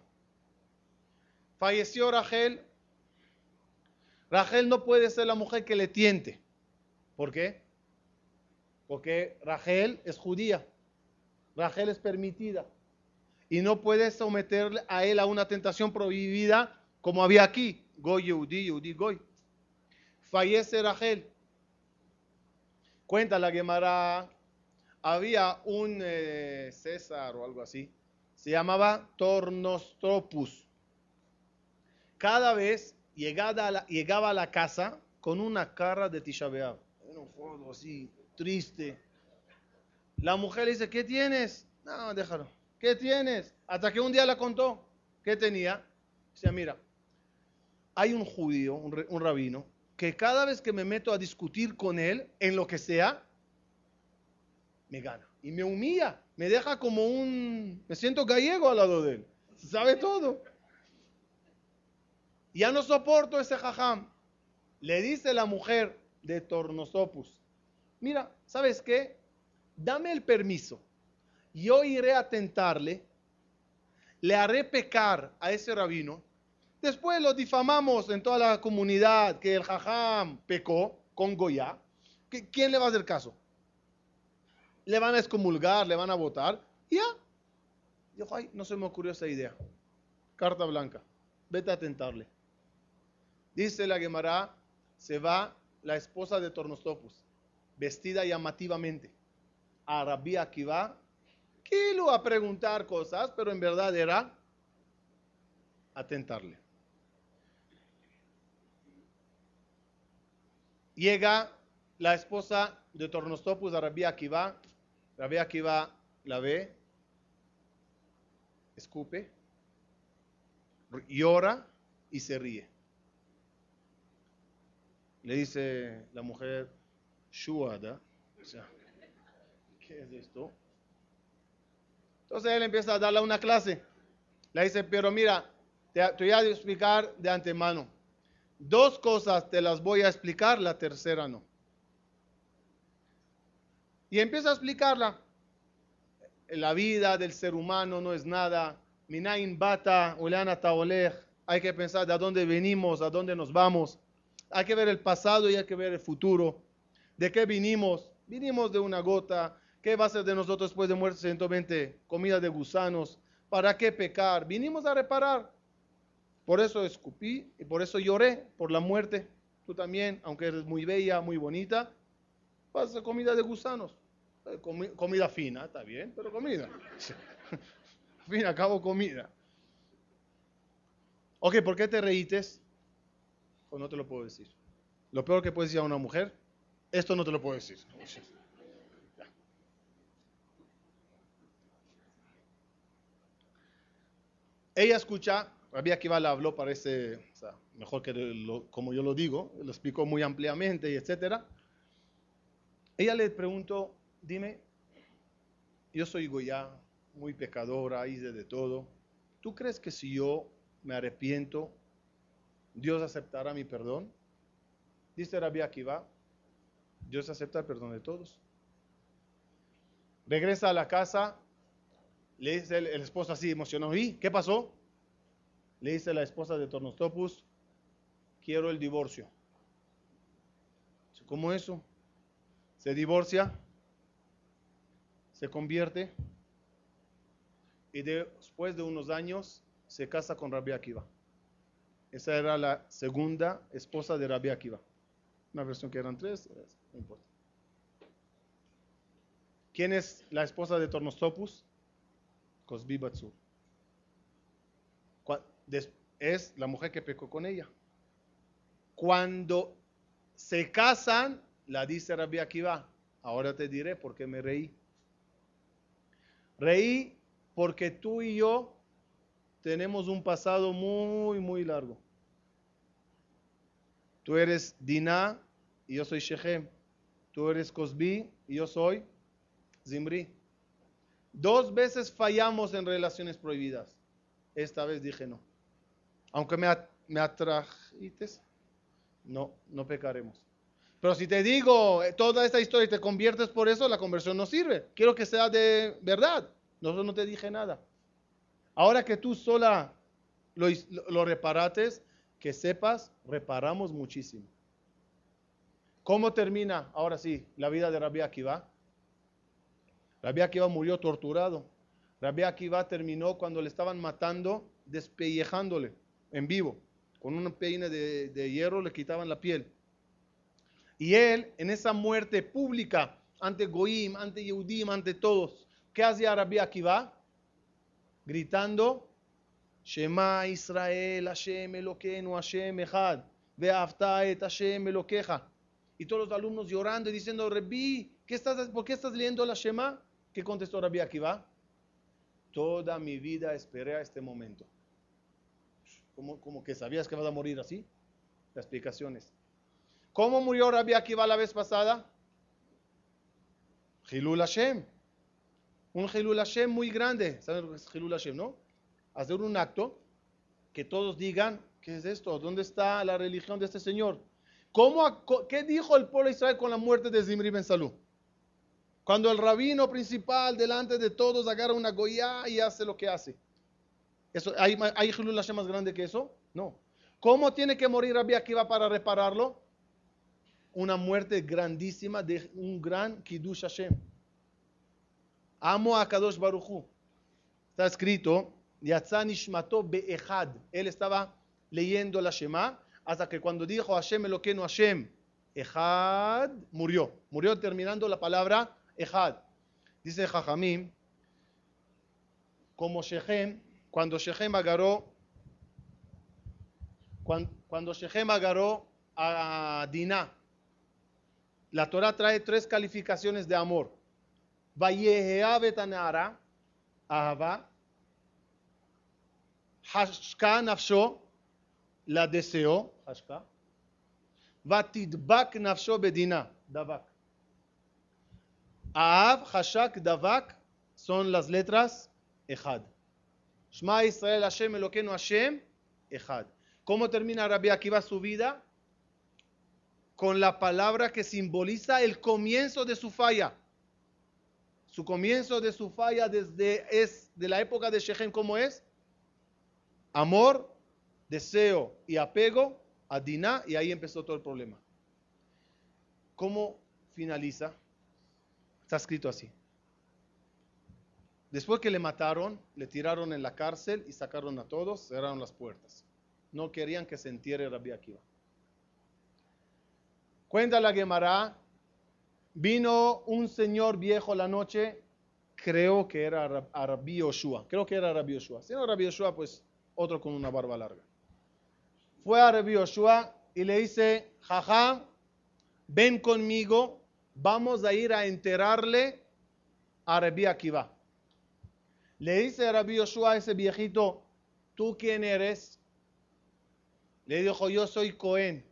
Falleció Rachel. Rachel no puede ser la mujer que le tiente. ¿Por qué? Porque Rachel es judía. Rachel es permitida. Y no puedes someterle a él a una tentación prohibida como había aquí. Goy Yehudi, Yehudi Goy. Fallece Rachel. Cuenta la Gemara, había un eh, César o algo así, se llamaba Tornostropus. Cada vez llegaba a la, casa con una cara de Tisha B'Av, un así, triste. La mujer le dice, ¿qué tienes? No, déjalo. ¿Qué tienes? Hasta que un día la contó. ¿Qué tenía? Dice, mira, hay un judío, un rabino, que cada vez que me meto a discutir con él, en lo que sea, me gana. Y me humilla, me deja como un... Me siento gallego al lado de él. Sabe todo. Ya no soporto ese jajam. Le dice la mujer de Tornosopus, mira, ¿sabes qué? Dame el permiso. Yo iré a tentarle, le haré pecar a ese rabino Después lo difamamos en toda la comunidad que el jajam pecó con Goya. ¿Quién le va a hacer caso? Le van a excomulgar, le van a votar. Y ya. Dijo, ay, no se me ocurrió esa idea. Carta blanca. Vete a tentarle. Dice la Gemara, se va la esposa de Tornostopus, vestida llamativamente, a Rabbi Akiva, lo a preguntar cosas, pero en verdad era a tentarle. Llega la esposa de Tornostopus a Akiva. Rabbi Akiva la ve, escupe, llora y se ríe. Le dice la mujer, Shuada, ¿qué es esto? Entonces él empieza a darle una clase. Le dice, pero mira, te, te voy a explicar de antemano. Dos cosas te las voy a explicar, la tercera no. Y empieza a explicarla. La vida del ser humano no es nada. Minain bata, ulana taolech. Hay que pensar de dónde venimos, a dónde nos vamos. Hay que ver el pasado y hay que ver el futuro. ¿De qué vinimos? Vinimos de una gota. ¿Qué va a ser de nosotros después de muerte 120? Comida de gusanos. ¿Para qué pecar? Vinimos a reparar. Por eso escupí y por eso lloré por la muerte. Tú también, aunque eres muy bella, muy bonita, vas a comida de gusanos. Eh, comida fina, está bien, pero comida. Al fin y al cabo, comida. Ok, ¿por qué te reítes? Pues no te lo puedo decir. Lo peor que puedes decir a una mujer, esto no te lo puedo decir. Ella escucha Rabbi Akiva le habló, parece, o sea, mejor que como yo lo digo, lo explicó muy ampliamente y etcétera. Ella le preguntó, dime, yo soy Goya, muy pecadora, hice de todo. ¿Tú crees que si yo me arrepiento, Dios aceptará mi perdón? Dice Rabbi Akiva, Dios acepta el perdón de todos. Regresa a la casa, le dice el, el esposo así emocionado, ¿y qué pasó? Le dice la esposa de Tornostopus, quiero el divorcio. ¿Cómo eso? Se divorcia, se convierte y después de unos años se casa con Rabbi Akiva. Esa era la segunda esposa de Rabbi Akiva. Una versión que eran tres, no importa. ¿Quién es la esposa de Tornostopus? Cosbi Batsur es la mujer que pecó con ella. Cuando se casan, la dice Rabbi Akiva, ahora te diré por qué me reí. Reí porque tú y yo tenemos un pasado muy, muy largo. Tú eres Dinah y yo soy Shechem. Tú eres Cosbi y yo soy Zimri. Dos veces fallamos en relaciones prohibidas. Esta vez dije no aunque me, me atrajites, no, no pecaremos. Pero si te digo eh, toda esta historia y te conviertes por eso, la conversión no sirve. Quiero que sea de verdad. Nosotros no te dije nada. Ahora que tú sola lo, lo reparates, que sepas, reparamos muchísimo. ¿Cómo termina, ahora sí, la vida de Rabbi Akiva? Rabbi Akiva murió torturado. Rabbi Akiva terminó cuando le estaban matando, despellejándole en vivo. Con una peine de, de hierro le quitaban la piel. Y él, en esa muerte pública, ante Goim, ante Yehudim, ante todos, ¿qué hacía Rabbi Akiva? Gritando, Shema Israel, Hashem Eloquenu, Hashem Echad, et Hashem Eloqueja. Y todos los alumnos llorando y diciendo, Rabbi, ¿qué estás, ¿por qué estás leyendo la Shema? ¿Qué contestó Rabbi Akiva? Toda mi vida esperé a este momento. ¿Cómo, como que sabías que vas a morir así? La explicación es. ¿Cómo murió Rabbi Akiva la vez pasada? Hilul Hashem. Un Hilul Hashem muy grande. ¿Saben lo que es Hashem, no? Hacer un acto que todos digan, ¿qué es esto? ¿Dónde está la religión de este señor? ¿Cómo, ¿Qué dijo el pueblo de Israel con la muerte de Zimri Ben Salú? Cuando el rabino principal delante de todos agarra una goya y hace lo que hace. Eso, ¿Hay, hay Hashem más grande que eso? No. ¿Cómo tiene que morir Rabbi Akiva para repararlo? Una muerte grandísima de un gran Kiddush Hashem. Amo a Kadosh Baruchu. Está escrito, Yatzan Ishmato Be'echad. Él estaba leyendo la Shema hasta que cuando dijo Hashem Eloqueno Hashem, Echad, murió. Murió terminando la palabra Echad. Dice Jajamim, como Shechem, cuando Shechem agarró, cuando, cuando Shechem agarró a Dinah, la Torah trae tres calificaciones de amor. Vayehea betanara, ahava. Hashka nafsho, la deseó, hashka. Vatidbak nafsho bedina, davak. Ahav, hashak, davak son las letras Echad. Shema Israel Hashem Eloqueno Hashem, Echad. ¿Cómo termina Rabbi Akiva su vida? Con la palabra que simboliza el comienzo de su falla. Su comienzo de su falla desde es de la época de Shechem, ¿cómo es? Amor, deseo y apego a Dinah y ahí empezó todo el problema. ¿Cómo finaliza? Está escrito así. Después que le mataron, le tiraron en la cárcel y sacaron a todos, cerraron las puertas. No querían que se entierre Rabbi Akiva. Cuenta la Gemara, vino un señor viejo la noche, creo que era Rabbi Yoshua, creo que era Rabbi Yoshua. Si no Rabbi Yoshua, pues otro con una barba larga. Fue a Rabbi Yoshua y le dice, jaja, ven conmigo, vamos a ir a enterarle a Rabbi Akiva. Le dice a Rabbi Yoshua a ese viejito, ¿tú quién eres? Le dijo, yo soy Cohen.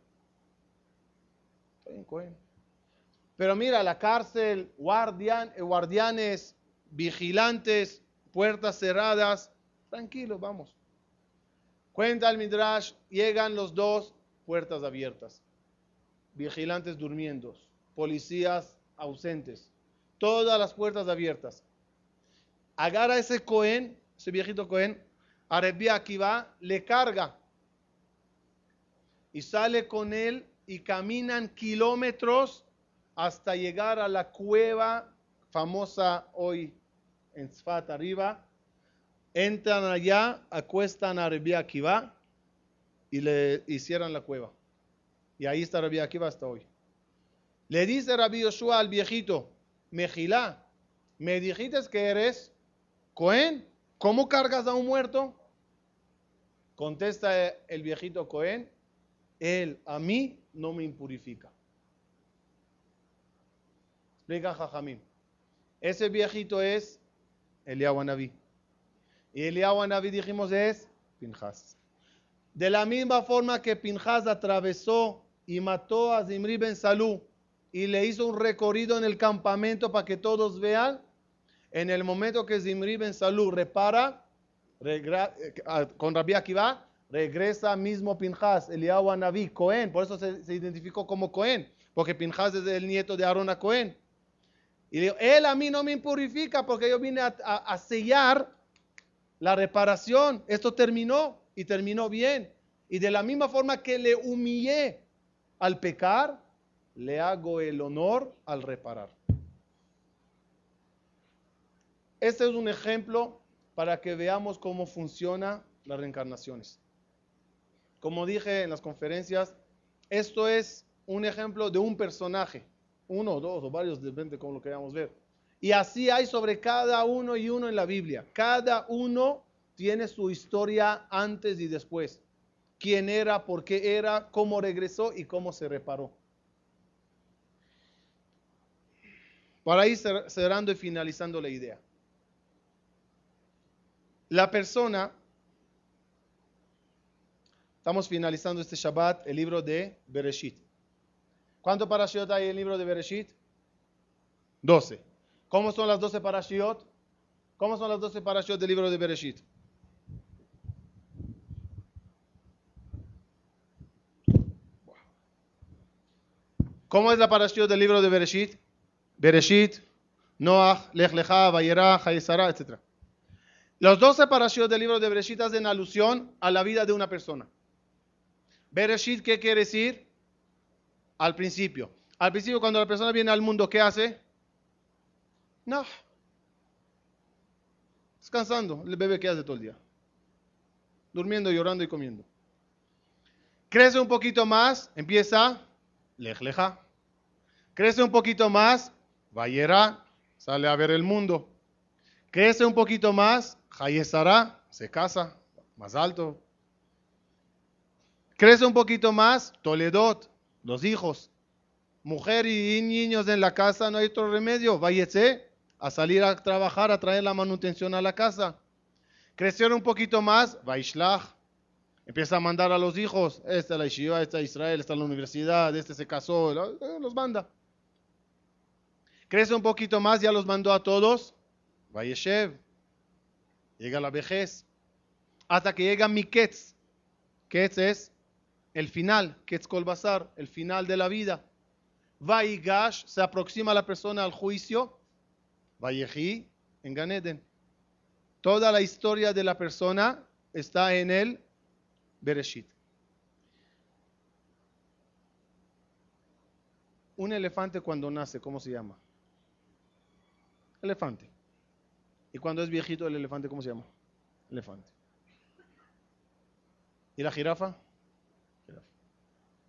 Pero mira, la cárcel, guardian, eh, guardianes, vigilantes, puertas cerradas. Tranquilo, vamos. Cuenta el Midrash, llegan los dos, puertas abiertas. Vigilantes durmiendo, policías ausentes. Todas las puertas abiertas. Agarra ese Cohen, ese viejito Cohen, Arabia aquí va, le carga y sale con él y caminan kilómetros hasta llegar a la cueva famosa hoy en Sfat arriba. Entran allá, acuestan a Rabbi Akiva y le hicieron la cueva. Y ahí está Rabbi Akiva hasta hoy. Le dice Rabbi Yoshua al viejito, Mejilá, me dijiste que eres Cohen, ¿cómo cargas a un muerto? Contesta el viejito Cohen, él a mí no me impurifica. Explica Jajamín. Ese viejito es Eliyahu Naví. Y Eliyahu Naví dijimos es Pinjas. De la misma forma que Pinjas atravesó y mató a Zimri Ben Salú y le hizo un recorrido en el campamento para que todos vean, en el momento que Zimri Ben Salú repara, eh, con Rabbi Akiva, regresa mismo Pinjas, Eliyahu Naví, Cohen, por eso se, identificó como Cohen, porque Pinjas es el nieto de Aarón a Cohen. Y dijo, él a mí no me impurifica porque yo vine a, sellar la reparación. Esto terminó y terminó bien. Y de la misma forma que le humillé al pecar, le hago el honor al reparar. Este es un ejemplo para que veamos cómo funciona las reencarnaciones. Como dije en las conferencias, esto es un ejemplo de un personaje, uno, dos o varios, depende de cómo lo queramos ver. Y así hay sobre cada uno y uno en la Biblia. Cada uno tiene su historia antes y después. Quién era, por qué era, cómo regresó y cómo se reparó. Para ir cerrando y finalizando la idea. La persona, estamos finalizando este Shabbat, el libro de Bereshit. ¿Cuántos parashiot hay en el libro de Bereshit? Doce. ¿Cómo son las doce parashiot? ¿Cómo son las doce parashiot del libro de Bereshit? ¿Cómo es la parashiot del libro de Bereshit? Bereshit, Noach, Lech Lecha, Vayera, Hayesara, etc. Los 12 parashiot del libro de Bereshit hacen alusión a la vida de una persona. Bereshit, ¿qué quiere decir? Al principio. Al principio, cuando la persona viene al mundo, ¿qué hace? No. Descansando. El bebé, ¿qué hace todo el día? Durmiendo, llorando y comiendo. Crece un poquito más, empieza Lech Lecha. Crece un poquito más, Vayera, sale a ver el mundo. Crece un poquito más, Hayesara, se casa, más alto. Crece un poquito más, Toledot, los hijos. Mujer y niños en la casa, no hay otro remedio. Váyese a salir a trabajar, a traer la manutención a la casa. Crecer un poquito más, Vaishlach. Empieza a mandar a los hijos. Esta es la Yeshiva, esta es Israel, esta es la universidad, este se casó, los manda. Crece un poquito más, ya los mandó a todos. Vayeshev. Llega la vejez. Hasta que llega mi Ketz. Ketz es el final. Ketz Kolbazar, el final de la vida. Vaigash, se aproxima la persona al juicio. Vayehi, en Ganeden. Toda la historia de la persona está en el Bereshit. Un elefante cuando nace, ¿cómo se llama? Elefante. Y cuando es viejito el elefante, ¿cómo se llama? Elefante. ¿Y la jirafa?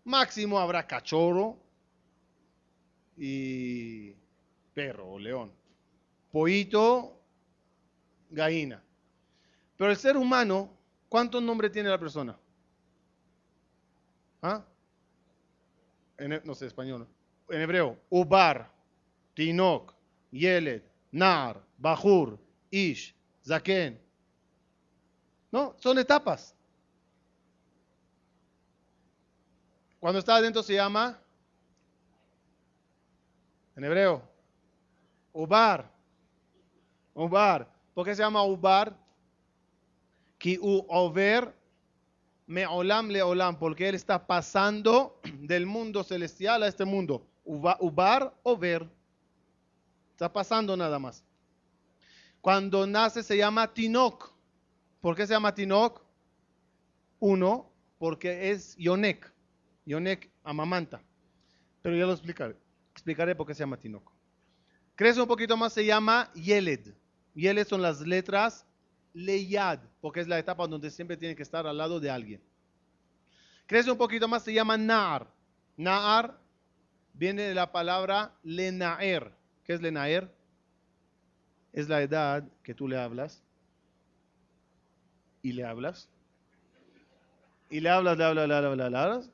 Máximo habrá cachorro y perro o león. Pollito, gallina. Pero el ser humano, ¿cuántos nombres tiene la persona? ¿Ah? En, no sé, español. En hebreo, Ubar, Tinok, Yeled, Nar, Bajur, Ish, Zaken. ¿No? Son etapas. Cuando está adentro se llama, en hebreo, Ubar. Ubar. ¿Por qué se llama Ubar? Ki u over me olam le olam, porque él está pasando del mundo celestial a este mundo. Ubar, over. Está pasando nada más. Cuando nace se llama Tinok. ¿Por qué se llama Tinok? Uno, porque es Yonek. Yonek amamanta. Pero ya lo explicaré. Explicaré por qué se llama Tinok. Crece un poquito más, se llama Yeled. Yeled son las letras Leyad, porque es la etapa donde siempre tiene que estar al lado de alguien. Crece un poquito más, se llama Naar. Naar viene de la palabra Lenaer. ¿Qué es Lenaer? Es la edad que tú le hablas y le hablas. Y le hablas, le hablas, le hablas, le hablas.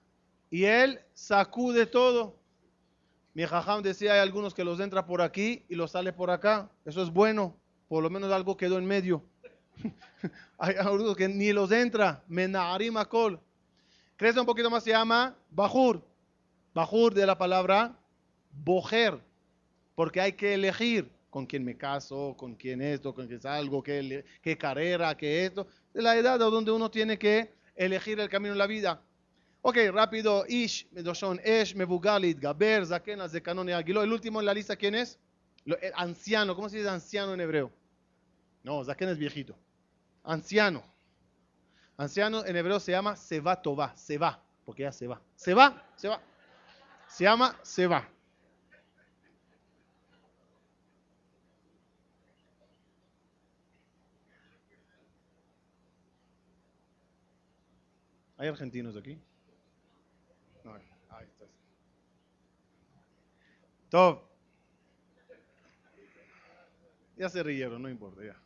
Y él sacude todo. Mi jajam decía, hay algunos que los entra por aquí y los sale por acá. Eso es bueno. Por lo menos algo quedó en medio. hay algunos que ni los entra. Menarim akol. Crece un poquito más, se llama Bajur. Bajur de la palabra bojer porque hay que elegir con quién me caso, con quién esto, con quién salgo, qué, qué carrera, qué esto. De la edad donde uno tiene que elegir el camino en la vida. Ok, rápido, Ish, Medoshon Esh, Mebugalit, Gaber, Zaken, Zekanón y Aguiló. El último en la lista, ¿quién es? El anciano, ¿cómo se dice anciano en hebreo? No, Zaken es viejito. Anciano. Anciano en hebreo se llama Seba Toba, Seba, porque ya se va. Se va, se va. Se llama Seba. ¿Hay argentinos aquí? Top. Ya se rieron, no importa, ya.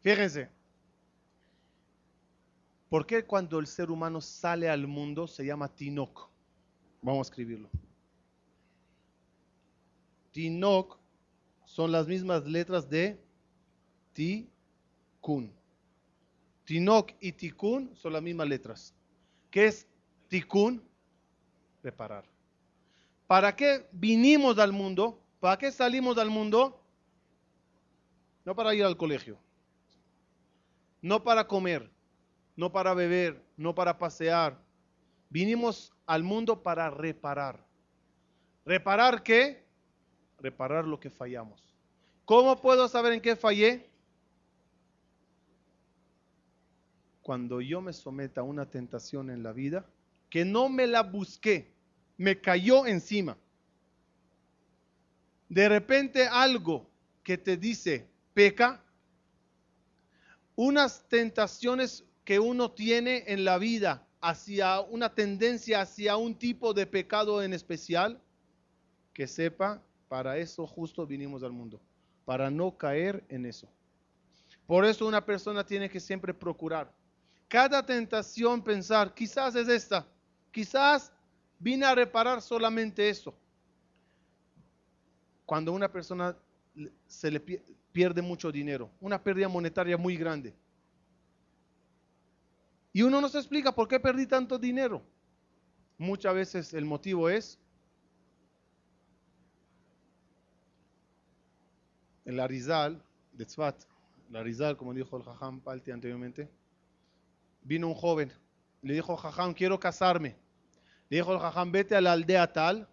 Fíjense. ¿Por qué cuando el ser humano sale al mundo se llama Tinok? Vamos a escribirlo. Tinok son las mismas letras de Tikun. Tinok y Tikun son las mismas letras. ¿Qué es Tikun? Reparar. ¿Para qué vinimos al mundo? ¿Para qué salimos al mundo? No para ir al colegio. No para comer. No para beber. No para pasear. Vinimos al mundo para reparar. ¿Reparar qué? Reparar lo que fallamos. ¿Cómo puedo saber en qué fallé? Cuando yo me someta a una tentación en la vida, que no me la busqué, me cayó encima. De repente algo que te dice, peca, unas tentaciones que uno tiene en la vida hacia una tendencia hacia un tipo de pecado en especial, que sepa, para eso justo vinimos al mundo, para no caer en eso. Por eso una persona tiene que siempre procurar. Cada tentación pensar, quizás es esta, quizás vine a reparar solamente eso. Cuando una persona se le pierde mucho dinero, una pérdida monetaria muy grande, y uno no se explica por qué perdí tanto dinero. Muchas veces el motivo es el Arizal de Tzvat, el Arizal, como dijo el Jajam Palti anteriormente, vino un joven, le dijo, Jajam, quiero casarme. Dijo el Jajam, vete a la aldea tal.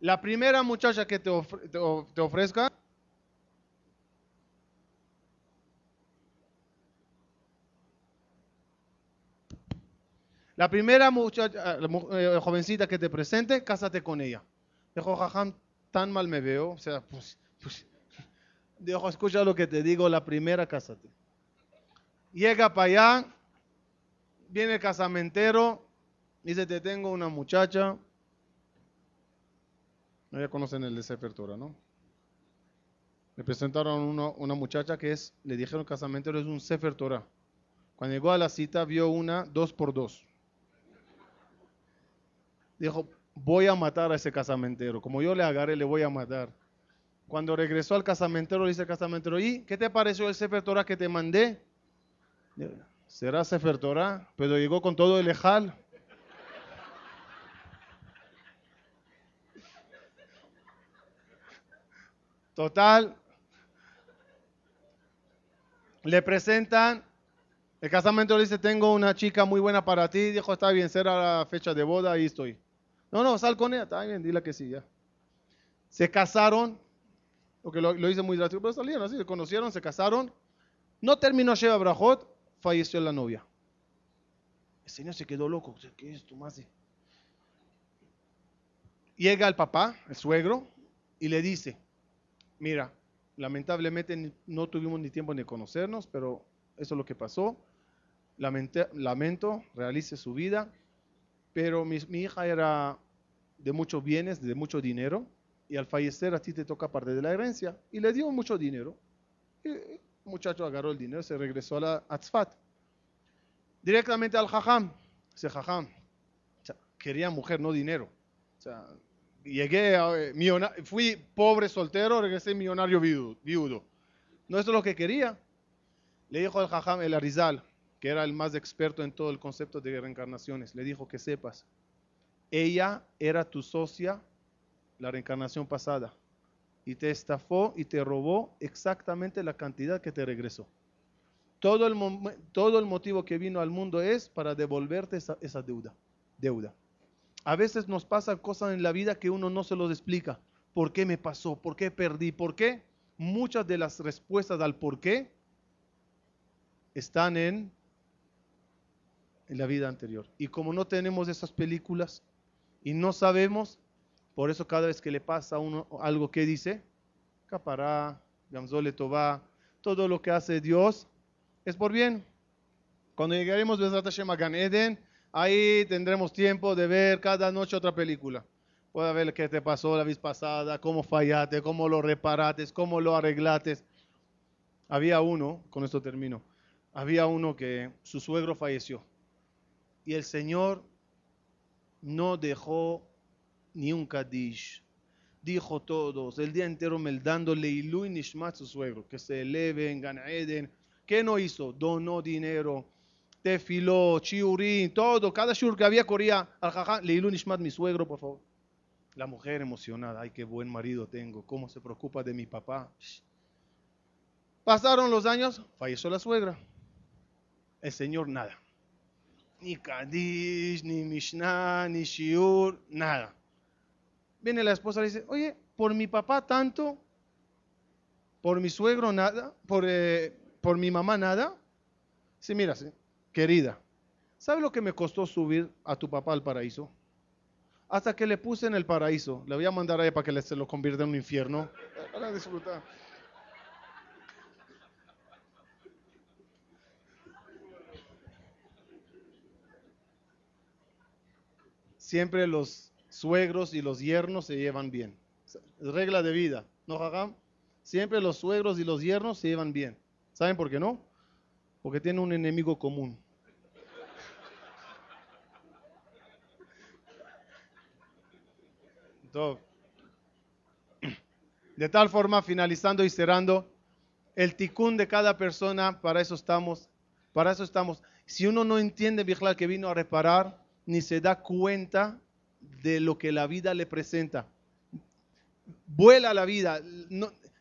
La primera muchacha que te, te ofrezca, La primera muchacha, eh, jovencita que te presente, cásate con ella. Dijo, jajam, tan mal me veo. O sea, pues, pues, dijo, escucha lo que te digo, la primera, cásate. Llega para allá, viene el casamentero, dice, te tengo una muchacha. Ya conocen el de Sefer ¿no? Le presentaron una muchacha que es, le dijeron casamentero, es un Sefer Torah. Cuando llegó a la cita, vio una dos por dos dijo, voy a matar a ese casamentero. Como yo le agarré, le voy a matar. Cuando regresó al casamentero, le dice al casamentero, ¿y qué te pareció el Sefer Torah que te mandé? Será Sefer Torah, pero llegó con todo el ejal. Total, le presentan, el casamento le dice, tengo una chica muy buena para ti, dijo, está bien, será la fecha de boda, ahí estoy. No, no, sal con ella, está bien, dile que sí, ya. Se casaron, porque lo, lo hice muy drástico, pero salieron así, se conocieron, se casaron. No terminó Sheba Brajot, falleció la novia. El señor se quedó loco, ¿qué es tu más? Llega el papá, el suegro, y le dice, mira, lamentablemente no tuvimos ni tiempo de conocernos, pero eso es lo que pasó. lamento, realice su vida pero mi, hija era de muchos bienes, de mucho dinero, y al fallecer a ti te toca parte de la herencia, y le dio mucho dinero. Y el muchacho agarró el dinero, se regresó a la Atzfat. Directamente al Jajam. Dice, Jajam, quería mujer, no dinero. O sea, llegué, a, eh, fui pobre soltero, regresé millonario viudo. No eso es lo que quería. Le dijo al Jajam, el Arizal, que era el más experto en todo el concepto de reencarnaciones, le dijo que sepas, ella era tu socia la reencarnación pasada y te estafó y te robó exactamente la cantidad que te regresó. Todo el, todo el motivo que vino al mundo es para devolverte esa, esa deuda, deuda. A veces nos pasan cosas en la vida que uno no se los explica. ¿Por qué me pasó? ¿Por qué perdí? ¿Por qué? Muchas de las respuestas al por qué están en la vida anterior. Y como no tenemos esas películas y no sabemos, por eso cada vez que le pasa a uno algo que dice, capará, gamzole tová, todo lo que hace Dios es por bien. Cuando llegaremos a Gan Eden, ahí tendremos tiempo de ver cada noche otra película. Puede ver qué te pasó la vez pasada, cómo fallaste, cómo lo reparaste, cómo lo arreglaste. Había uno, con esto termino, había uno que su suegro falleció. Y el Señor no dejó ni un kadish. Dijo todos, el día entero meldándole y Nishmat su suegro, que se eleve en Gan Eden. ¿Qué no hizo? Donó dinero, tefiló, chiurín, todo. Cada shur que había corría al jajá, Leilu Nishmat, mi suegro, por favor. La mujer emocionada, ay, qué buen marido tengo, cómo se preocupa de mi papá. Pasaron los años, falleció la suegra. El Señor nada. Ni Kadish, ni Mishnah, ni Shiur, nada. Viene la esposa y dice, oye, por mi papá tanto, por mi suegro nada, por, eh, por mi mamá nada. Sí, mira, sí, querida, ¿sabe lo que me costó subir a tu papá al paraíso? Hasta que le puse en el paraíso. Le voy a mandar a para que se lo convierta en un infierno. Para disfrutar. Siempre los suegros y los yernos se llevan bien. Regla de vida, ¿no, Jajam? Siempre los suegros y los yernos se llevan bien. ¿Saben por qué no? Porque tienen un enemigo común. De tal forma, finalizando y cerrando, el ticún de cada persona, para eso estamos, para eso estamos. Si uno no entiende, Bijlal, que vino a reparar, ni se da cuenta de lo que la vida le presenta. Vuela la vida,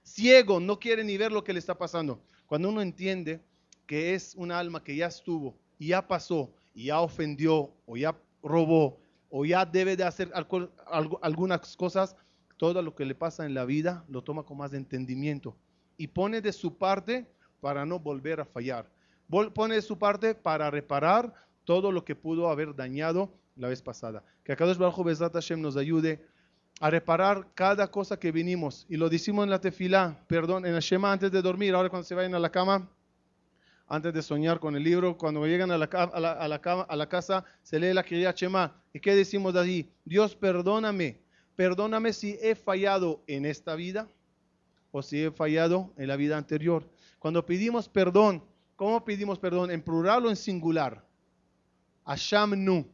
ciego, no quiere ni ver lo que le está pasando. Cuando uno entiende que es un alma que ya estuvo ya pasó ya ofendió o ya robó o ya debe de hacer algunas cosas, todo lo que le pasa en la vida lo toma con más entendimiento y pone de su parte para no volver a fallar. Pone de su parte para reparar todo lo que pudo haber dañado la vez pasada. Que Akadosh Baruj Bezrat Hashem nos ayude a reparar cada cosa que vinimos. Y lo decimos en la tefilá, perdón, en la Shema antes de dormir, ahora cuando se vayan a la cama, antes de soñar con el libro, cuando llegan a la, a la, a a la casa, se lee la Kriyat Shema. ¿Y qué decimos de allí? Dios, perdóname, perdóname si he fallado en esta vida o si he fallado en la vida anterior. Cuando pedimos perdón, ¿cómo pedimos perdón? ¿En plural o en singular? Ashamnu,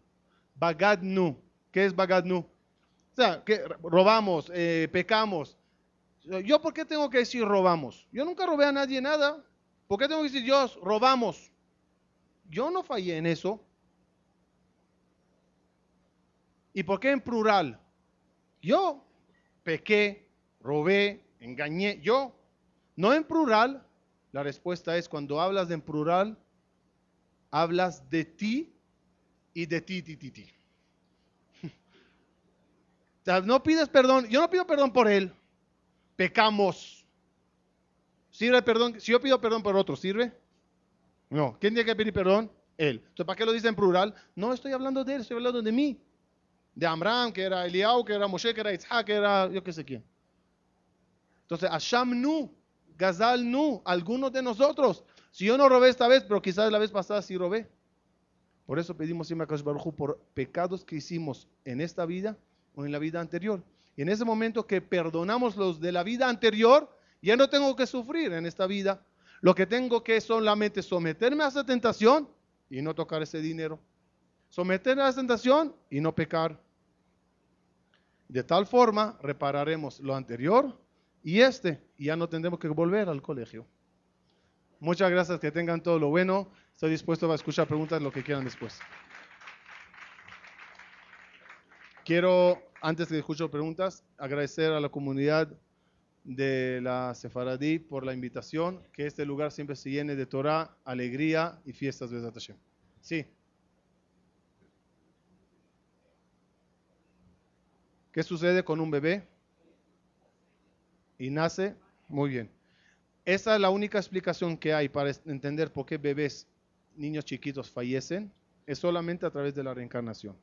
Bagadnu. ¿Qué es Bagadnu? O sea, que robamos, eh, pecamos. ¿Yo por qué tengo que decir robamos? Yo nunca robé a nadie nada. ¿Por qué tengo que decir Dios, robamos? Yo no fallé en eso. ¿Y por qué en plural? Yo pequé, robé, engañé. Yo, no en plural. La respuesta es cuando hablas en plural, hablas de ti y de ti, ti, ti, ti. No pides perdón, yo no pido perdón por él. Pecamos. Si yo pido perdón por otro, ¿sirve? No. ¿Quién tiene que pedir perdón? Él. Entonces, ¿para qué lo dice en plural? No estoy hablando de él, estoy hablando de mí. De Amram, que era Eliau, que era Moshe, que era Isaac, que era yo qué sé quién. Entonces, Asham nu, Gazal nu, algunos de nosotros. Si yo no robé esta vez, pero quizás la vez pasada sí robé. Por eso pedimos siempre a Baruj por pecados que hicimos en esta vida o en la vida anterior. Y en ese momento que perdonamos los de la vida anterior, ya no tengo que sufrir en esta vida. Lo que tengo que solamente someterme a esa tentación y no tocar ese dinero. Someterme a esa tentación y no pecar. De tal forma repararemos lo anterior y este, y ya no tendremos que volver al colegio. Muchas gracias, que tengan todo lo bueno. Estoy dispuesto a escuchar preguntas, lo que quieran después. Quiero, antes de escuchar preguntas, agradecer a la comunidad de la Sefaradí por la invitación, que este lugar siempre se llene de Torah, alegría y fiestas de Hashem. Sí. ¿Qué sucede con un bebé? Y nace, muy bien. Esa es la única explicación que hay para entender por qué bebés niños chiquitos fallecen es solamente a través de la reencarnación.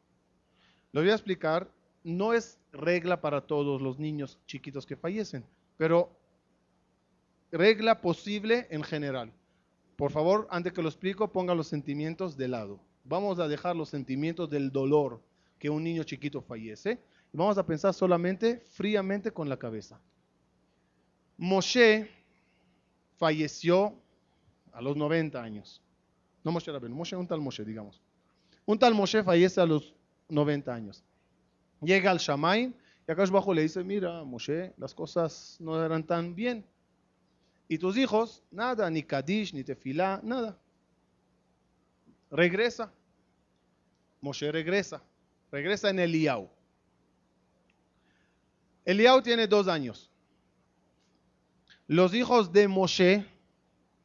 Lo voy a explicar, no es regla para todos los niños chiquitos que fallecen, pero regla posible en general. Por favor, antes que lo explico, ponga los sentimientos de lado. Vamos a dejar los sentimientos del dolor que un niño chiquito fallece y vamos a pensar solamente fríamente con la cabeza. Moshe falleció a los 90 años. No Moshe Rabbeinu, Moshe, un tal Moshe, digamos. Un tal Moshe fallece a los 90 años. Llega al Shamay y acá abajo le dice, mira, Moshe, las cosas no eran tan bien. Y tus hijos, nada, ni Kadish, ni Tefilá, nada. Regresa. Moshe regresa. Regresa en Eliau. Eliau tiene dos años. Los hijos de Moshe,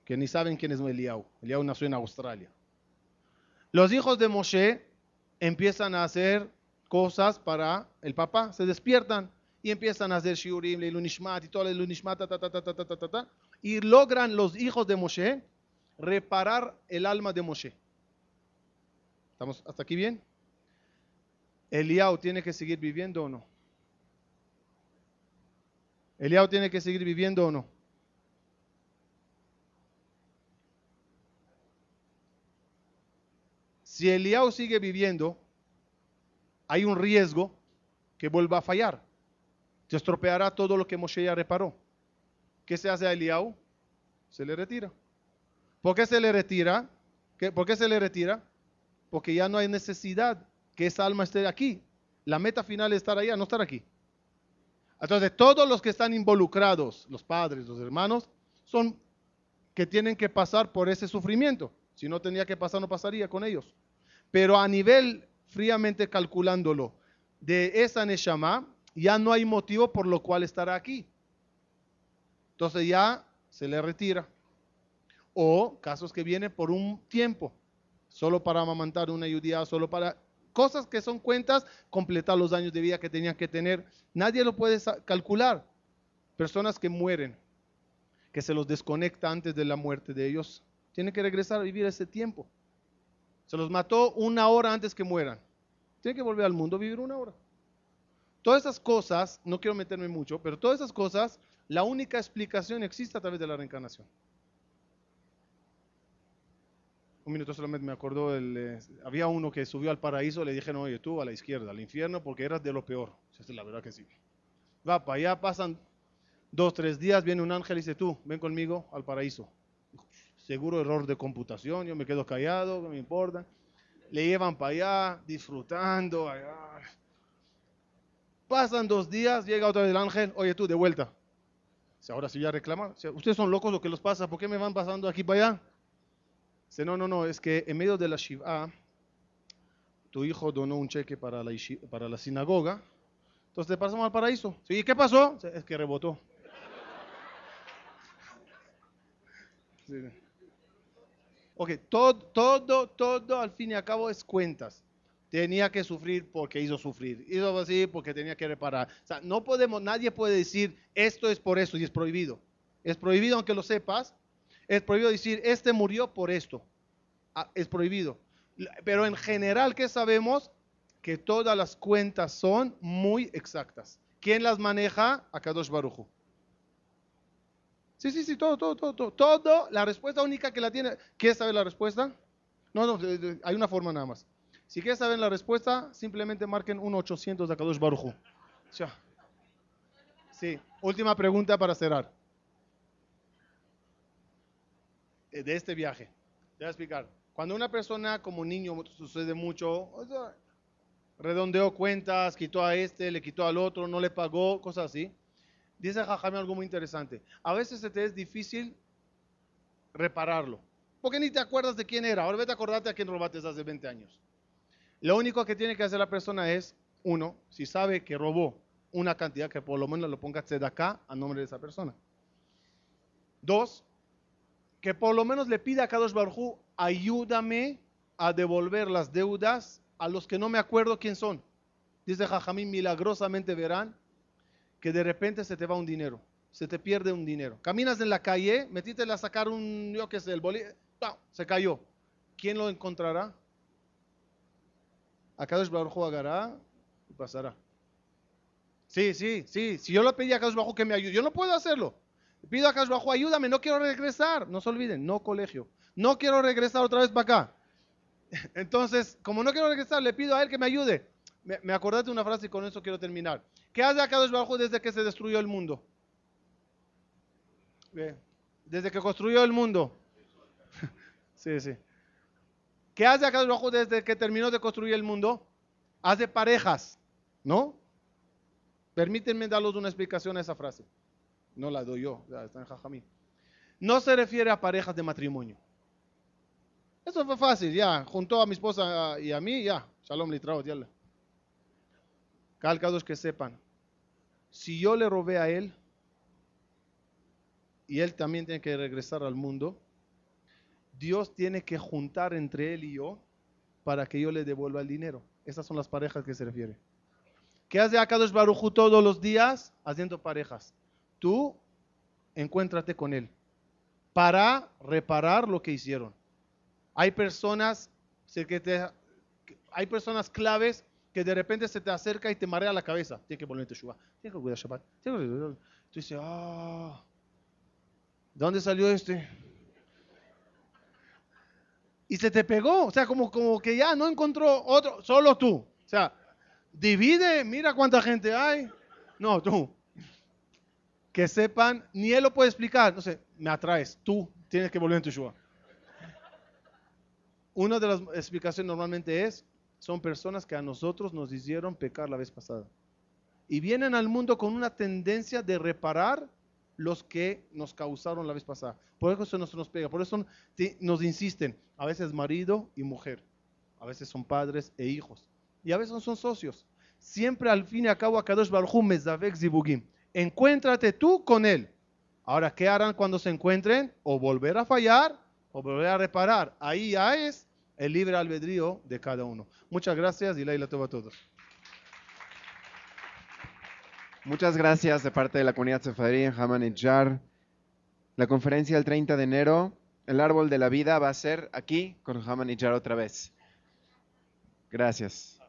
que ni saben quién es Eliau. Eliau nació en Australia. Los hijos de Moshe empiezan a hacer cosas para el papá, se despiertan y empiezan a hacer shiurim, lunishmat y todo el lunishmat, ta, ta, ta, ta, y logran los hijos de Moshe reparar el alma de Moshe. ¿Estamos hasta aquí bien? Eliau tiene que seguir viviendo o no? Eliau tiene que seguir viviendo o no? Si Eliau sigue viviendo, hay un riesgo que vuelva a fallar. Se estropeará todo lo que Moshe ya reparó. ¿Qué se hace a Eliau? Se le retira. ¿Por qué se le retira? ¿Por qué se le retira? Porque ya no hay necesidad que esa alma esté aquí. La meta final es estar allá, no estar aquí. Entonces, todos los que están involucrados, los padres, los hermanos, son que tienen que pasar por ese sufrimiento. Si no tenía que pasar, no pasaría con ellos. Pero a nivel fríamente calculándolo de esa Neshama, ya no hay motivo por lo cual estará aquí. Entonces ya se le retira. O casos que vienen por un tiempo, solo para amamantar una judía, solo para cosas que son cuentas, completar los años de vida que tenían que tener. Nadie lo puede calcular. Personas que mueren, que se los desconecta antes de la muerte de ellos, tienen que regresar a vivir ese tiempo. Se los mató una hora antes que mueran. Tienen que volver al mundo a vivir una hora. Todas esas cosas, no quiero meterme mucho, pero todas esas cosas, la única explicación existe a través de la reencarnación. Un minuto solamente me acordó, el, eh, había uno que subió al paraíso, le dije, no, oye, tú a la izquierda, al infierno, porque eras de lo peor. Esa es la verdad que sí. Va para allá, pasan dos, tres días, viene un ángel y dice, tú, ven conmigo al paraíso. Seguro error de computación, yo me quedo callado, no me importa. Le llevan para allá, disfrutando. Allá. Pasan dos días, llega otra vez el ángel, oye tú, de vuelta. Ahora sí ya reclaman. Ustedes son locos lo que los pasa, ¿por qué me van pasando aquí para allá? Dice, no, no, no, es que en medio de la Shiva, tu hijo donó un cheque para la, para la sinagoga, entonces te pasamos al paraíso. ¿Y qué pasó? Es que rebotó. Ok, todo, todo, todo al fin y al cabo es cuentas tenía que sufrir porque hizo sufrir, hizo así porque tenía que reparar. O sea, no podemos, nadie puede decir esto es por eso y es prohibido. Es prohibido aunque lo sepas. Es prohibido decir este murió por esto. Ah, es prohibido. Pero en general, ¿qué sabemos? Que todas las cuentas son muy exactas. ¿Quién las maneja? Akadosh Baruchu. Sí, sí, sí, todo, todo, todo, todo. La respuesta única que la tiene. ¿Quieres saber la respuesta? No, no, hay una forma nada más. Si quieres saber la respuesta, simplemente marquen 1-800 de Akadosh Baruchu. Sí, última pregunta para cerrar. Eh, de este viaje. Te voy a explicar. Cuando una persona como niño sucede mucho, redondeó cuentas, quitó a este, le quitó al otro, no le pagó, cosas así. Dice Jajame algo muy interesante. A veces se te es difícil repararlo. Porque ni te acuerdas de quién era. Ahora vete a acordarte a quién robaste hace 20 años. Lo único que tiene que hacer la persona es, uno, si sabe que robó una cantidad, que por lo menos lo ponga acá a nombre de esa persona. Dos, que por lo menos le pida a Kadosh Baruj ayúdame a devolver las deudas a los que no me acuerdo quién son. Dice Jajamín, milagrosamente verán que de repente se te va un dinero, se te pierde un dinero. Caminas en la calle, metiste a sacar un, yo qué sé, el bolígrafo, se cayó. ¿Quién lo encontrará? a Kadosh Baruj agarrará y pasará. Sí, sí, sí. Si yo le pedí a Kadosh que me ayude, yo no puedo hacerlo. Pido a Kadosh ayúdame, no quiero regresar. No se olviden, no colegio. No quiero regresar otra vez para acá. Entonces, como no quiero regresar, le pido a él que me ayude. Me, me acordé de una frase y con eso quiero terminar. ¿Qué hace Akadosh Baruj desde que se destruyó el mundo? Desde que construyó el mundo. sí, sí. ¿Qué hace Akadosh Baruj desde que terminó de construir el mundo? Hace parejas, ¿no? Permítanme darles una explicación a esa frase. No la doy yo, ya está en Jajamí. No se refiere a parejas de matrimonio. Eso fue fácil, ya. Juntó a mi esposa y a mí, ya. Shalom litraot, ya. Calcados que sepan. Si yo le robé a él y él también tiene que regresar al mundo, Dios tiene que juntar entre él y yo para que yo le devuelva el dinero. Esas son las parejas que se refiere. ¿Qué hace Akadosh Baruchu todos los días? Haciendo parejas. Tú encuéntrate con él para reparar lo que hicieron. Hay personas hay personas claves que de repente se te acerca y te marea la cabeza. Tienes que volver a Teshuvah. Tienes que cuidar Shabbat. Tienes que cuidar. Tú dices, ah, ¿de dónde salió este? Y se te pegó. O sea, como, como que ya no encontró otro, solo tú. O sea, divide, mira cuánta gente hay. No, tú. Que sepan, ni él lo puede explicar. No sé, me atraes. Tú tienes que volver en Teshuvah. Una de las explicaciones normalmente es, son personas que a nosotros nos hicieron pecar la vez pasada. Y vienen al mundo con una tendencia de reparar los que nos causaron la vez pasada. Por eso nos, nos pega, por eso nos insisten. A veces marido y mujer, a veces son padres e hijos, y a veces son socios. Siempre al fin y al cabo, Akadosh Baruj Mezavek Zibugim. Encuéntrate tú con él. Ahora, ¿qué harán cuando se encuentren? O volver a fallar o volver a reparar. Ahí ya es el libre albedrío de cada uno. Muchas gracias y la toma a todos. Muchas gracias de parte de la comunidad Sefarí en Hamanetjar. La conferencia del 30 de enero, el árbol de la vida, va a ser aquí con Hamanetjar otra vez. Gracias.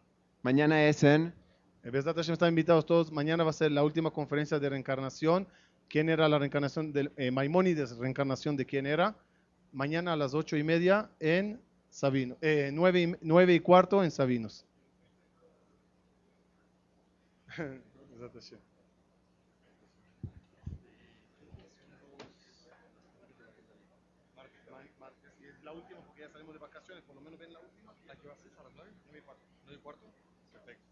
Mañana es en... Están invitados todos. Mañana va a ser la última conferencia de reencarnación. ¿Quién era la reencarnación de eh, Maimónides? ¿Reencarnación de quién era? Mañana a las ocho y media en Sabino, eh, nueve, y, nueve y cuarto en Sabinos. la última porque ya salimos de vacaciones, por lo menos ven la última, la que va a ser para 9 y cuarto. 9 y cuarto. Perfecto.